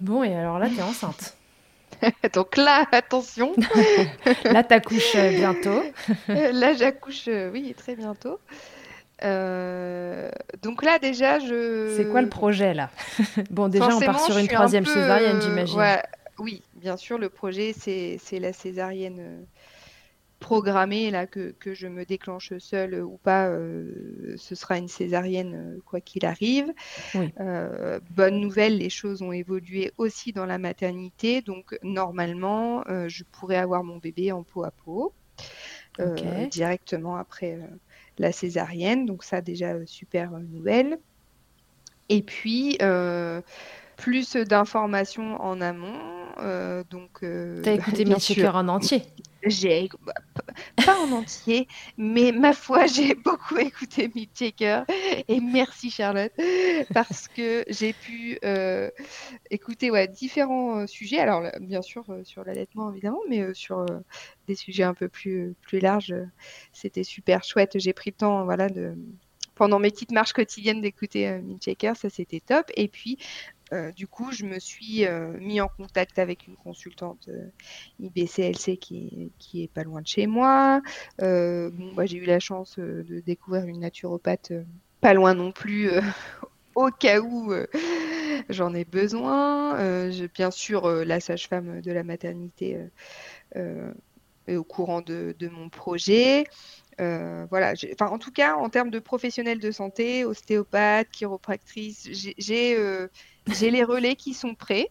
A: bon, et alors là, t'es enceinte.
B: Donc là, attention,
A: Là, t'accouches euh, bientôt.
B: Là j'accouche, euh, oui, très bientôt. Euh, donc là déjà,
A: C'est quoi le
B: je...
A: Projet là? Bon, déjà, on part
B: je
A: sur une
B: un
A: troisième
B: peu...
A: césarienne, j'imagine.
B: ouais, oui, bien sûr, le projet, c'est, c'est la césarienne programmée, là, que, que je me déclenche seule ou pas, euh, ce sera une césarienne euh, quoi qu'il arrive.
A: Oui,
B: Euh, bonne nouvelle, les choses ont évolué aussi dans la maternité, donc normalement, je pourrais avoir mon bébé en peau à peau directement après la césarienne, donc ça déjà super nouvelle. Et puis plus d'informations en amont, donc
A: T'as écouté
B: bien sûr.
A: en entier?
B: J'ai bah, pas en entier, mais ma foi, j'ai beaucoup écouté Mick Jagger et merci Charlotte parce que j'ai pu euh, écouter ouais, différents euh, sujets. Alors bien sûr euh, sur l'allaitement évidemment, mais sur des sujets un peu plus plus larges. C'était super chouette. J'ai pris le temps, voilà, de pendant mes petites marches quotidiennes d'écouter Mick Jagger, ça c'était top. Et puis euh, du coup, je me suis euh, mis en contact avec une consultante euh, IBCLC qui, qui est pas loin de chez moi. Bon, j'ai eu la chance de découvrir une naturopathe pas loin non plus, au cas où j'en ai besoin. Bien sûr, la sage-femme de la maternité est au courant de, mon projet. Voilà, enfin, en tout cas, en termes de professionnels de santé, ostéopathe, chiropractrice, j'ai j'ai les relais qui sont prêts.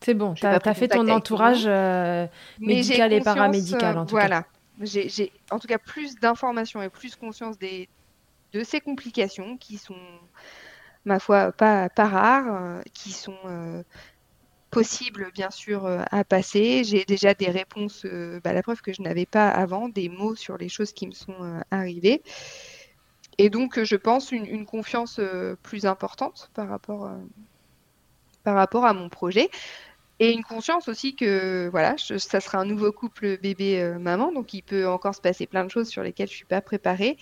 A: C'est bon, t'as
B: pris
A: fait ton
B: tout
A: entourage euh, médical et paramédical
B: euh,
A: en tout cas.
B: voilà, j'ai j'ai en tout cas plus d'informations et plus conscience des, de ces complications qui sont, ma foi, pas, pas rares, euh, qui sont euh, possibles bien sûr euh, à passer. J'ai déjà des réponses, euh, bah, la preuve que je n'avais pas avant, des mots sur les choses qui me sont euh, arrivées. Et donc, euh, je pense une, une confiance euh, plus importante par rapport, euh, par rapport à mon projet. Et une conscience aussi que voilà, ça sera un nouveau couple bébé-maman, donc il peut encore se passer plein de choses sur lesquelles je suis pas préparée.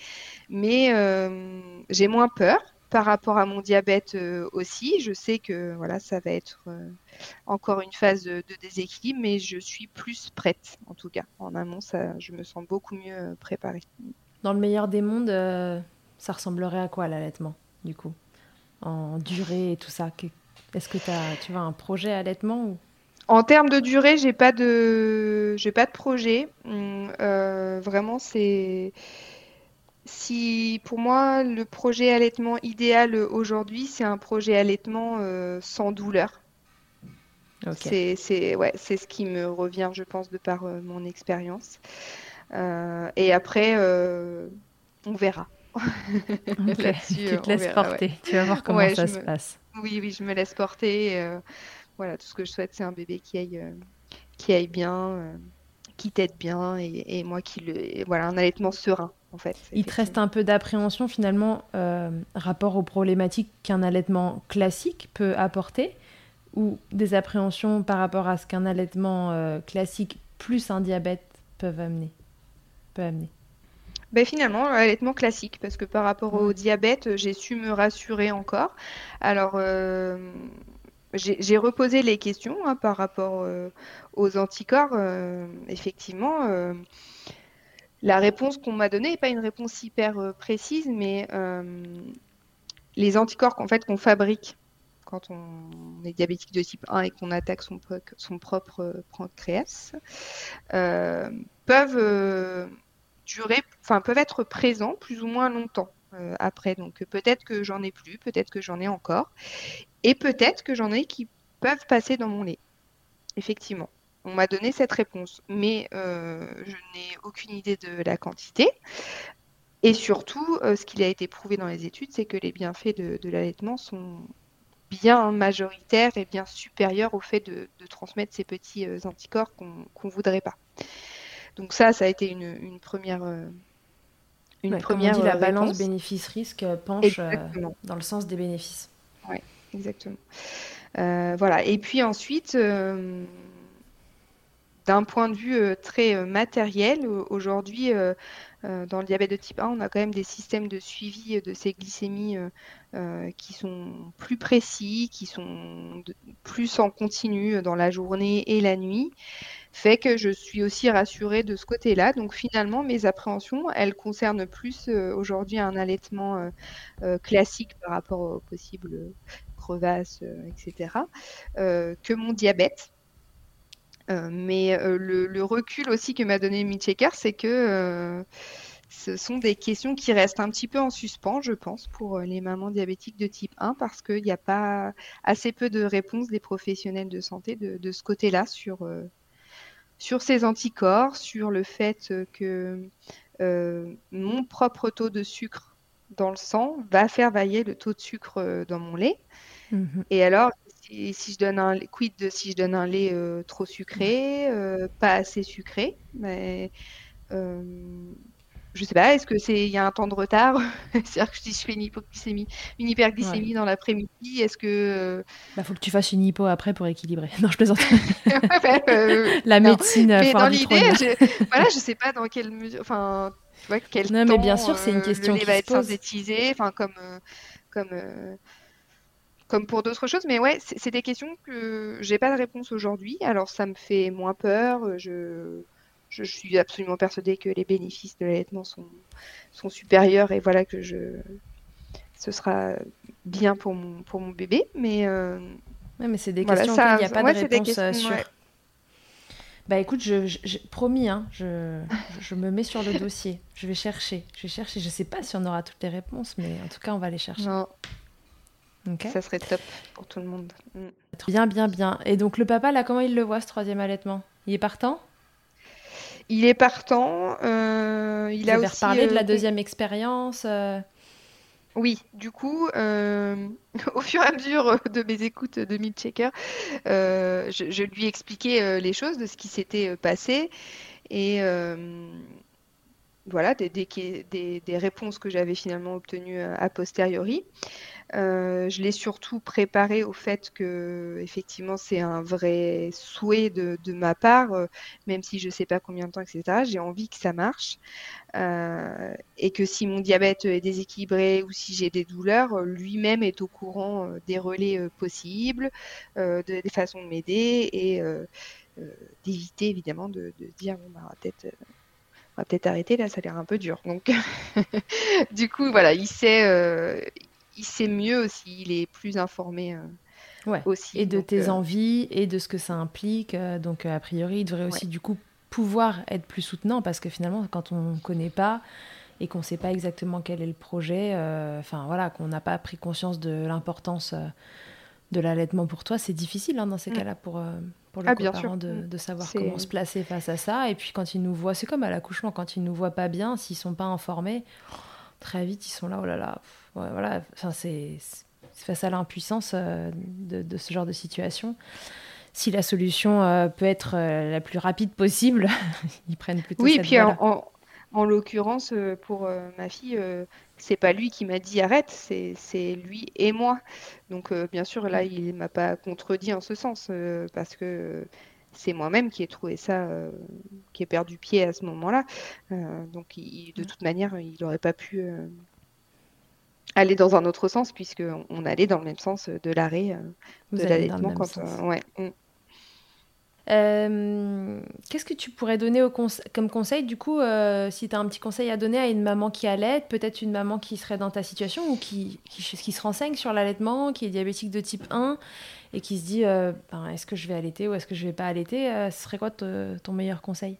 B: Mais euh, j'ai moins peur par rapport à mon diabète euh, aussi. Je sais que voilà, ça va être euh, encore une phase de, de déséquilibre, mais je suis plus prête en tout cas. En amont, ça, je me sens beaucoup mieux euh, préparée.
A: Dans le meilleur des mondes, euh, ça ressemblerait à quoi l'allaitement, du coup? En durée et tout ça. Est-ce que tu vois, un projet allaitement ou...
B: En termes de durée, j'ai pas de, j'ai pas de projet. Hum, euh, vraiment, c'est si pour moi le projet allaitement idéal aujourd'hui, c'est un projet allaitement euh, sans douleur. C'est, c'est, ouais, c'est ce qui me revient, je pense, de par euh, mon expérience. Et après, on verra.
A: Ok,
B: Là-dessus,
A: tu te laisses
B: verra, ouais.
A: porter. Tu vas voir comment
B: Ouais,
A: ça se
B: me,
A: passe.
B: oui, oui, je me laisse porter. euh, voilà, tout ce que je souhaite, c'est un bébé qui aille, euh, qui aille bien, euh, qui t'aide bien, et, et moi qui le, et voilà, un allaitement serein, en fait,
A: Il te reste un peu d'appréhension finalement rapport aux problématiques qu'un allaitement classique peut apporter ou des appréhensions par rapport à ce qu'un allaitement classique plus un diabète peuvent amener, peut amener?
B: Ben finalement, l'allaitement classique, parce que par rapport au
A: Ouais.
B: diabète, j'ai su me rassurer encore. Alors, euh, j'ai reposé les questions hein, par rapport euh, aux anticorps. euh, effectivement, euh, la réponse qu'on m'a donnée n'est pas une réponse hyper euh, précise, mais euh, les anticorps qu'en fait qu'on fabrique quand on est diabétique de type 1 et qu'on attaque son, son propre euh, pancréas euh, peuvent euh, durer, peuvent être présents plus ou moins longtemps euh, après. Donc peut-être que j'en ai plus, peut-être que j'en ai encore, et peut-être que j'en ai qui peuvent passer dans mon lait. Effectivement. On m'a donné cette réponse, mais euh, je n'ai aucune idée de la quantité. Et surtout, euh, ce qu'il a été prouvé dans les études, c'est que les bienfaits de, l'allaitement sont bien majoritaires et bien supérieurs au fait de, transmettre ces petits anticorps qu'on qu'on voudrait pas. Donc ça, ça a été une, une première, euh, une
A: Ouais, comme on dit, la
B: euh,
A: balance bénéfice-risque penche euh,
B: Exactement.
A: dans le sens des bénéfices.
B: Exactement. Euh, voilà. Et puis ensuite, d'un point de vue euh, très euh, matériel, au- aujourd'hui, euh, dans le diabète de type 1, on a quand même des systèmes de suivi de ces glycémies qui sont plus précis, qui sont de- plus en continu dans la journée et la nuit, fait que je suis aussi rassurée de ce côté-là. Donc finalement, mes appréhensions, elles concernent plus euh, aujourd'hui un allaitement euh, euh, classique par rapport aux possibles crevasses, etc., que mon diabète. Mais le, recul aussi que m'a donné Mitchecker, c'est que ce sont des questions qui restent un petit peu en suspens, je pense, pour les mamans diabétiques de type 1, parce qu'il n'y a pas assez peu de réponses des professionnels de santé de, ce côté-là sur, sur ces anticorps, sur le fait que euh, mon propre taux de sucre dans le sang va faire varier le taux de sucre euh, dans mon lait.
A: Mhm.
B: Et alors, si, si je donne un quid de si je donne un lait euh, trop sucré, euh, pas assez sucré, mais je sais pas, est-ce que c'est il y a un temps de retard C'est-à-dire que si je fais une hypoglycémie, une hyperglycémie dans l'après-midi, est-ce que euh,
A: Bah, faut que tu fasses une hypo après pour équilibrer. Non, je plaisante.
B: euh,
A: La
B: non.
A: médecine euh,
B: Mais dans l'idée, je, voilà, je sais pas dans quelle mesure, enfin, tu vois, quel
A: Non, mais
B: temps
A: bien sûr, c'est une question qui
B: va
A: se
B: être
A: pose.
B: synthétisé, enfin, comme, comme, comme pour d'autres choses. Mais ouais, c'est c'est des questions que j'ai pas de réponse aujourd'hui. Alors, ça me fait moins peur. Je, je, je suis absolument persuadée que les bénéfices de l'allaitement sont, sont supérieurs et voilà que je, ce sera bien pour mon, pour mon bébé. Mais euh,
A: Ouais, mais c'est des
B: voilà,
A: questions
B: ça,
A: il n'y a pas
B: ouais,
A: de réponse euh,
B: questions,
A: sûre.
B: ouais.
A: Bah écoute, je, promis, hein, je, je me mets sur le dossier. Je vais chercher. Je vais chercher. Je sais pas si on aura toutes les réponses, mais en tout cas, on va les chercher.
B: Non, ça serait top pour tout le monde. Mm.
A: Bien, bien, bien. Et donc le papa, là, comment il le voit, ce troisième allaitement? Il est partant?
B: Il est partant. euh, il
A: Vous
B: a
A: avez
B: aussi.
A: reparlé de
B: euh,
A: la
B: con-
A: deuxième expérience euh,
B: Oui, du coup, euh, au fur et à mesure de mes écoutes de Milchecker, euh, je, je lui expliquais euh, les choses de ce qui s'était euh, passé et euh, voilà des, des, des- des réponses que j'avais finalement obtenues euh, a posteriori. Euh, je l'ai surtout préparé au fait que effectivement c'est un vrai souhait de, ma part, euh, même si je sais pas combien de temps, etc. J'ai envie que ça marche. Euh, et que si mon diabète est déséquilibré ou si j'ai des douleurs, lui-même est au courant des relais possibles, de- des façons de m'aider et d'éviter évidemment de, dire bon bah peut-être on va peut-être arrêter là, ça a l'air un peu dur. Donc du coup voilà, il sait il sait mieux aussi, il est plus informé euh,
A: Ouais.
B: aussi.
A: Et de
B: Donc,
A: tes
B: euh,
A: envies et de ce que ça implique. euh, donc, a priori, il devrait aussi, du coup, pouvoir être plus soutenant parce que finalement, quand on ne connaît pas et qu'on ne sait pas exactement quel est le projet, euh, enfin voilà, qu'on n'a pas pris conscience de l'importance euh, de l'allaitement pour toi, c'est difficile hein, dans ces
B: Mm.
A: cas-là pour, euh, pour le
B: Ah, bien
A: coparent
B: sûr.
A: de,
B: Mm.
A: de savoir comment se placer face à ça. Et puis quand ils nous voient, c'est comme à l'accouchement, quand ils nous voient pas bien, s'ils sont pas informés, très vite ils sont là, oh là là, pff, ouais, voilà, enfin c'est face à l'impuissance euh, de, de ce genre de situation. Si la solution euh, peut être euh, la plus rapide possible, ils prennent plutôt
B: Oui, et puis en, en, en l'occurrence, pour ma fille, c'est pas lui qui m'a dit arrête, c'est lui et moi. Donc, bien sûr, là, il m'a pas contredit en ce sens, parce que c'est moi-même qui ai trouvé ça, qui ai perdu pied à ce moment-là. donc, de toute manière, il n'aurait pas pu aller dans un autre sens puisque on allait dans le même sens de l'arrêt de l'allaitement quand ouais. Mm.
A: Euh, qu'est-ce que tu pourrais donner comme conseil, du coup, euh, si tu as un petit conseil à donner à une maman qui allait, peut-être une maman qui serait dans ta situation ou qui, se renseigne sur l'allaitement, qui est diabétique de type 1 et qui se dit euh, ben, est-ce que je vais allaiter ou est-ce que je vais pas allaiter Ce serait quoi ton meilleur conseil?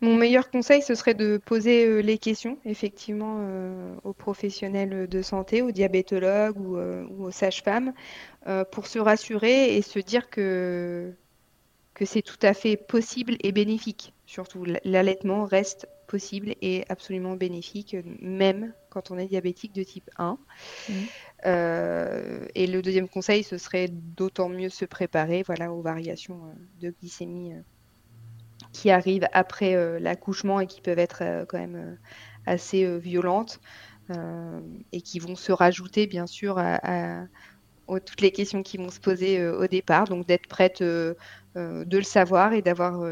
B: Mon meilleur conseil, ce serait de poser euh, les questions, effectivement, euh, aux professionnels de santé, aux diabétologues ou, euh, aux sages-femmes, pour se rassurer et se dire que, que c'est tout à fait possible et bénéfique. Surtout, l'allaitement reste possible et absolument bénéfique, même quand on est diabétique de type 1. Mmh. et le deuxième conseil, ce serait d'autant mieux se préparer voilà, aux variations de glycémie qui arrivent après euh, l'accouchement et qui peuvent être euh, quand même euh, assez violentes et qui vont se rajouter bien sûr à, toutes les questions qui vont se poser au départ. Donc d'être prête de le savoir et d'avoir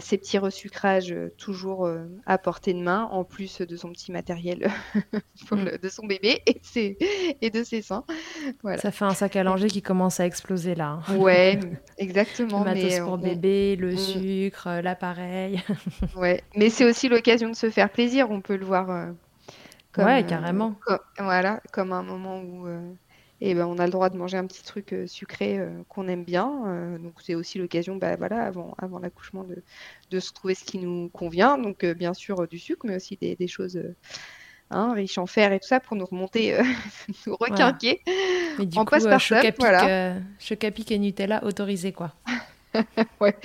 B: ces petits resucrages euh, toujours euh, à portée de main, en plus de son petit matériel mm. de son bébé et, et de ses seins.
A: Voilà. Ça fait un sac à langer qui commence à exploser là.
B: Hein. Ouais, exactement.
A: Le matos pour bébé, le sucre, euh, l'appareil.
B: ouais, mais c'est aussi l'occasion de se faire plaisir, on peut le voir.
A: comme, ouais, carrément.
B: voilà, comme un moment où et ben, on a le droit de manger un petit truc euh, sucré euh, qu'on aime bien. Euh, donc c'est aussi l'occasion, bah, voilà, avant, avant l'accouchement, de, de, se trouver ce qui nous convient. Donc bien sûr du sucre, mais aussi des, des choses hein, riches en fer et tout ça pour nous remonter, nous requinquer.
A: Mais du en coup, chocapic, voilà. chocapic et Nutella autorisé quoi.
B: ouais,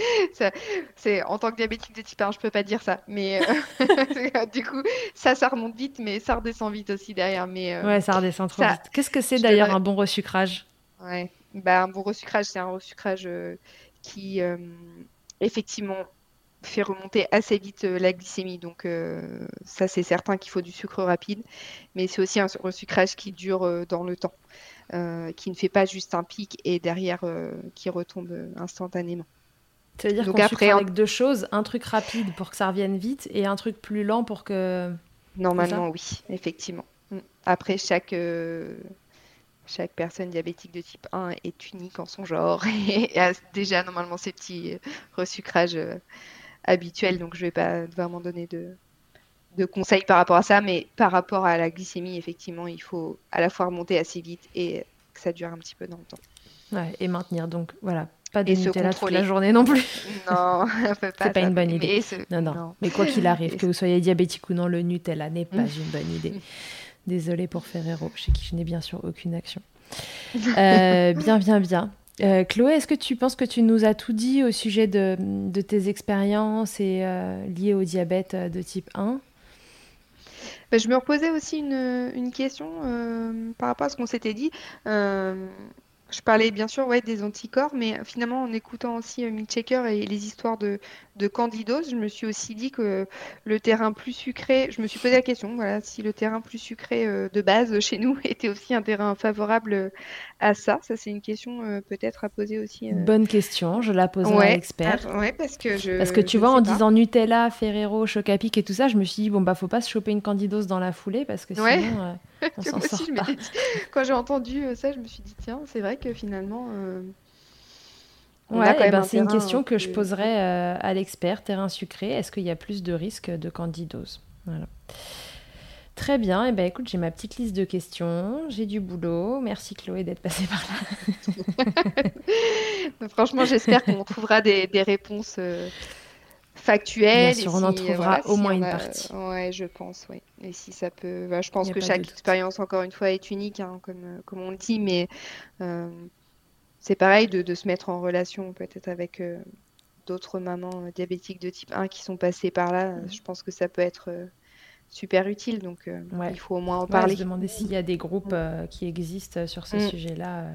B: c'est en tant que diabétique de type 1, je peux pas dire ça, mais euh, du coup, ça, ça remonte vite, mais ça redescend vite aussi derrière. Mais
A: euh, ouais, ça redescend trop vite. Qu'est-ce que c'est d'ailleurs un bon resucrage?
B: Ouais, bah un bon resucrage, c'est un resucrage euh, qui effectivement fait remonter assez vite la glycémie. Donc ça, c'est certain qu'il faut du sucre rapide, mais c'est aussi un resucrage qui dure dans le temps. Euh, qui ne fait pas juste un pic et derrière euh, qui retombe instantanément.
A: C'est-à-dire qu'on après, avec deux choses, un truc rapide pour que ça revienne vite et un truc plus lent pour que...
B: Normalement, oui, effectivement. Mm. Après, chaque, euh, chaque personne diabétique de type 1 est unique en son genre et a déjà normalement ses petits resucrages habituels, donc je ne vais pas vraiment donner de, de conseils par rapport à ça, mais par rapport à la glycémie, effectivement, il faut à la fois remonter assez vite et que ça dure un petit peu dans le temps.
A: Ouais, et maintenir. Donc voilà, pas de Nutella toute la journée non plus.
B: Non,
A: c'est pas une bonne idée. Non, non, Mais quoi qu'il arrive, que vous soyez diabétique ou non, le Nutella n'est pas une bonne idée. Désolée pour Ferrero, chez qui je n'ai bien sûr aucune action. Euh, bien, bien, bien. Euh, Chloé, est-ce que tu penses que tu nous as tout dit au sujet de, de tes expériences et euh, liées au diabète de type 1
B: bah, je me reposais aussi une, une question euh, par rapport à ce qu'on s'était dit. Euh, je parlais bien sûr ouais, des anticorps, mais finalement en écoutant aussi euh, Checker et les histoires de, de candidose, je me suis aussi dit que le terrain plus sucré, je me suis posé la question, voilà, si le terrain plus sucré euh, de base chez nous était aussi un terrain favorable euh, à ça. Ça, c'est une question euh, peut-être à poser aussi.
A: Bonne question, je la poserai à l'expert.
B: Ah, ouais, parce que je.
A: Parce que tu vois, en disant Nutella, Ferrero, Chocapic et tout ça, je me suis dit, bon, bah, faut pas se choper une candidose dans la foulée parce que sinon. on s'en sort pas.
B: Quand j'ai entendu ça, je me suis dit, tiens, c'est vrai que finalement.
A: Ouais, eh ben, c'est une question que je poserai euh, à l'expert terrain sucré. Est-ce qu'il y a plus de risques de candidose? Voilà. Très bien. Et eh ben, écoute, j'ai ma petite liste de questions. J'ai du boulot. Merci Chloé d'être passée par
B: là. Franchement, j'espère qu'on trouvera des, réponses euh, factuelles.
A: Bien sûr, on en trouvera au moins une partie.
B: Ouais, je pense, oui. Et si ça peut. Bah, je pense que chaque expérience, encore une fois, est unique, hein, comme, euh, comme on le dit, mais c'est pareil de, se mettre en relation peut-être avec euh, d'autres mamans euh, diabétiques de type 1 qui sont passées par là. Je pense que ça peut être euh, super utile. Donc, il faut au moins en parler.
A: se demander s'il y a des groupes qui existent sur ce mm. sujet-là.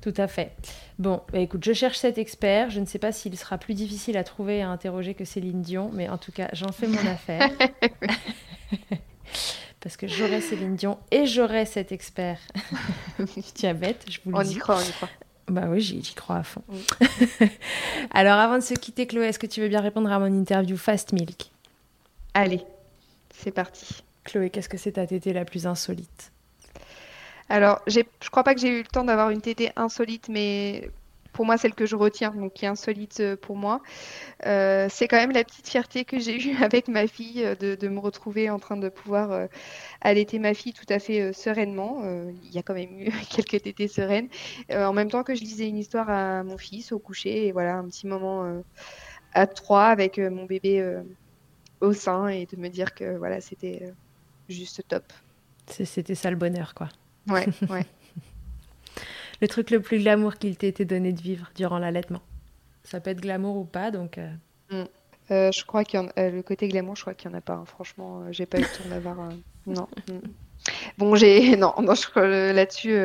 A: Tout à fait. Bon, bah, écoute, je cherche cet expert. Je ne sais pas s'il sera plus difficile à trouver et à interroger que Céline Dion, mais en tout cas, j'en fais mon affaire. parce que j'aurai Céline Dion et j'aurai cet expert du diabète, je vous le
B: on
A: dis.
B: Y croit, on y croit.
A: Bah oui, j'y crois à fond. Alors avant de se quitter, Chloé, est-ce que tu veux bien répondre à mon interview Fast Milk?
B: Allez, c'est parti.
A: Chloé, qu'est-ce que c'est ta tétée la plus insolite?
B: Alors, je crois pas que j'ai eu le temps d'avoir une tétée insolite, mais pour moi, celle que je retiens, donc qui est insolite euh, pour moi, euh, c'est quand même la petite fierté que j'ai eue avec ma fille euh, de, me retrouver en train de pouvoir allaiter ma fille tout à fait sereinement. il y a quand même eu quelques tétés sereines. en même temps que je lisais une histoire à mon fils au coucher, et voilà, un petit moment à trois avec mon bébé au sein et de me dire que voilà, c'était juste top.
A: C'était ça le bonheur, quoi.
B: Ouais, ouais.
A: le truc le plus glamour qu'il t'ait été donné de vivre durant l'allaitement. Ça peut être glamour ou pas, donc. Euh.
B: Mm. Euh, je crois qu'il y en a... Euh, le côté glamour, je crois qu'il y en a pas. Hein. Franchement, j'ai pas eu le temps d'avoir. Non. Mm. Bon, j'ai non, non, je crois là-dessus.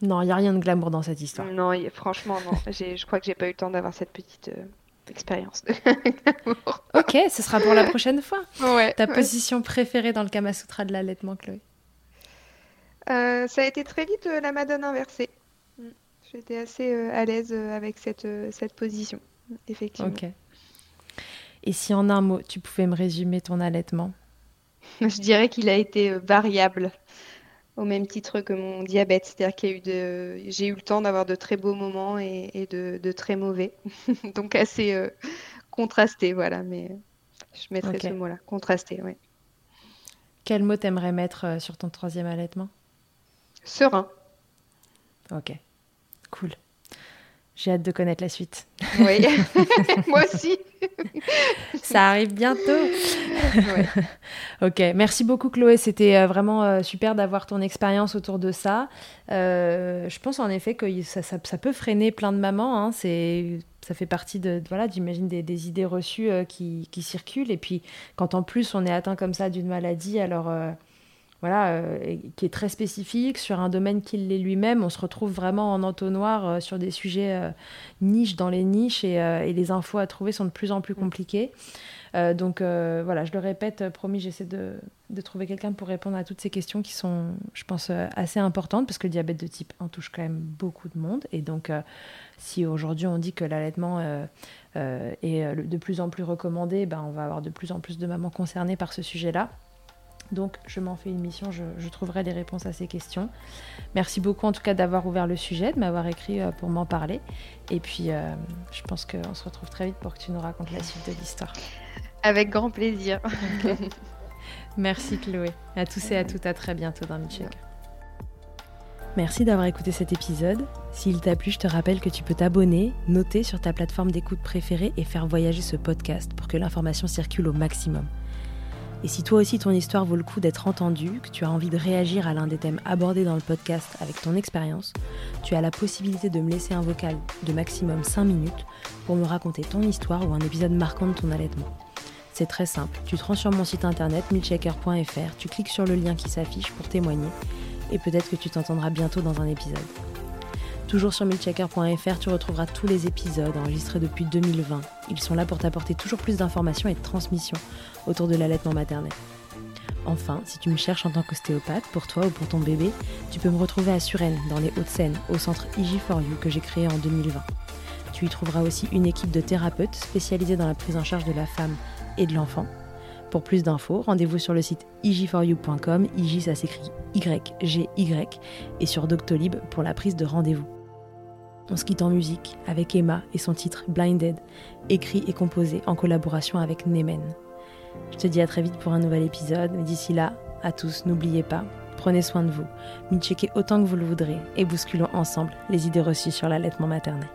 A: Non, il y a rien de glamour dans cette histoire.
B: Non, franchement, non. je crois que j'ai pas eu le temps d'avoir cette petite expérience.
A: ok, ce sera pour la prochaine fois.
B: Ouais.
A: Ta position préférée dans le Kama Sutra de l'allaitement, Chloé?
B: Euh, ça a été très vite euh, la Madone inversée. Mm. J'étais assez euh, à l'aise avec cette, cette position, effectivement.
A: Ok. Et si en un mot, tu pouvais me résumer ton allaitement?
B: Je dirais qu'il a été variable, au même titre que mon diabète. C'est-à-dire qu'il y a eu de... j'ai eu le temps d'avoir de très beaux moments et, de, de, très mauvais. Donc assez contrasté, voilà. Mais je mettrais ce mot-là, contrasté, oui.
A: Quel mot t'aimerais mettre sur ton troisième allaitement?
B: Serein.
A: Ok, cool. J'ai hâte de connaître la suite.
B: Oui, moi aussi.
A: Ça arrive bientôt. ok, merci beaucoup Chloé. C'était euh, vraiment euh, super d'avoir ton expérience autour de ça. Euh, je pense en effet que ça, ça, peut freiner plein de mamans. Hein. C'est, ça fait partie de, voilà, j'imagine des, des, idées reçues qui, qui, circulent. Et puis quand en plus on est atteint comme ça d'une maladie, alors voilà, euh, qui est très spécifique, sur un domaine qu'il est lui-même. On se retrouve vraiment en entonnoir euh, sur des sujets euh, niches dans les niches et, les infos à trouver sont de plus en plus compliquées. donc voilà, je le répète, promis, j'essaie de, de, trouver quelqu'un pour répondre à toutes ces questions qui sont, je pense, assez importantes parce que le diabète de type 1 touche quand même beaucoup de monde. Et donc, si aujourd'hui on dit que l'allaitement est de plus en plus recommandé, ben, on va avoir de plus en plus de mamans concernées par ce sujet-là. Donc je m'en fais une mission, je, trouverai des réponses à ces questions. Merci beaucoup en tout cas d'avoir ouvert le sujet, de m'avoir écrit euh, pour m'en parler. Et puis euh, je pense qu'on se retrouve très vite pour que tu nous racontes la suite de l'histoire.
B: Avec grand plaisir.
A: Merci Chloé. À tous et à toutes, à très bientôt dans Milcheck. Merci d'avoir écouté cet épisode. S'il t'a plu, je te rappelle que tu peux t'abonner, noter sur ta plateforme d'écoute préférée et faire voyager ce podcast pour que l'information circule au maximum. Et si toi aussi ton histoire vaut le coup d'être entendue, que tu as envie de réagir à l'un des thèmes abordés dans le podcast avec ton expérience, tu as la possibilité de me laisser un vocal de maximum 5 minutes pour me raconter ton histoire ou un épisode marquant de ton allaitement. C'est très simple, tu te rends sur mon site internet milchecker.fr, tu cliques sur le lien qui s'affiche pour témoigner et peut-être que tu t'entendras bientôt dans un épisode. Toujours sur milchecker.fr, tu retrouveras tous les épisodes enregistrés depuis 2020. Ils sont là pour t'apporter toujours plus d'informations et de transmissions autour de l'allaitement maternel. Enfin, si tu me cherches en tant qu'ostéopathe, pour toi ou pour ton bébé, tu peux me retrouver à Suresnes, dans les Hauts-de-Seine, au centre IG4U que j'ai créé en 2020. Tu y trouveras aussi une équipe de thérapeutes spécialisés dans la prise en charge de la femme et de l'enfant. Pour plus d'infos, rendez-vous sur le site ig4u.com, IG ça s'écrit Y-G-Y, et sur Doctolib pour la prise de rendez-vous. On se quitte en musique avec Emma et son titre Blinded, écrit et composé en collaboration avec Nemen. Je te dis à très vite pour un nouvel épisode, d'ici là, à tous, n'oubliez pas, prenez soin de vous, checkez autant que vous le voudrez et bousculons ensemble les idées reçues sur l'allaitement maternel.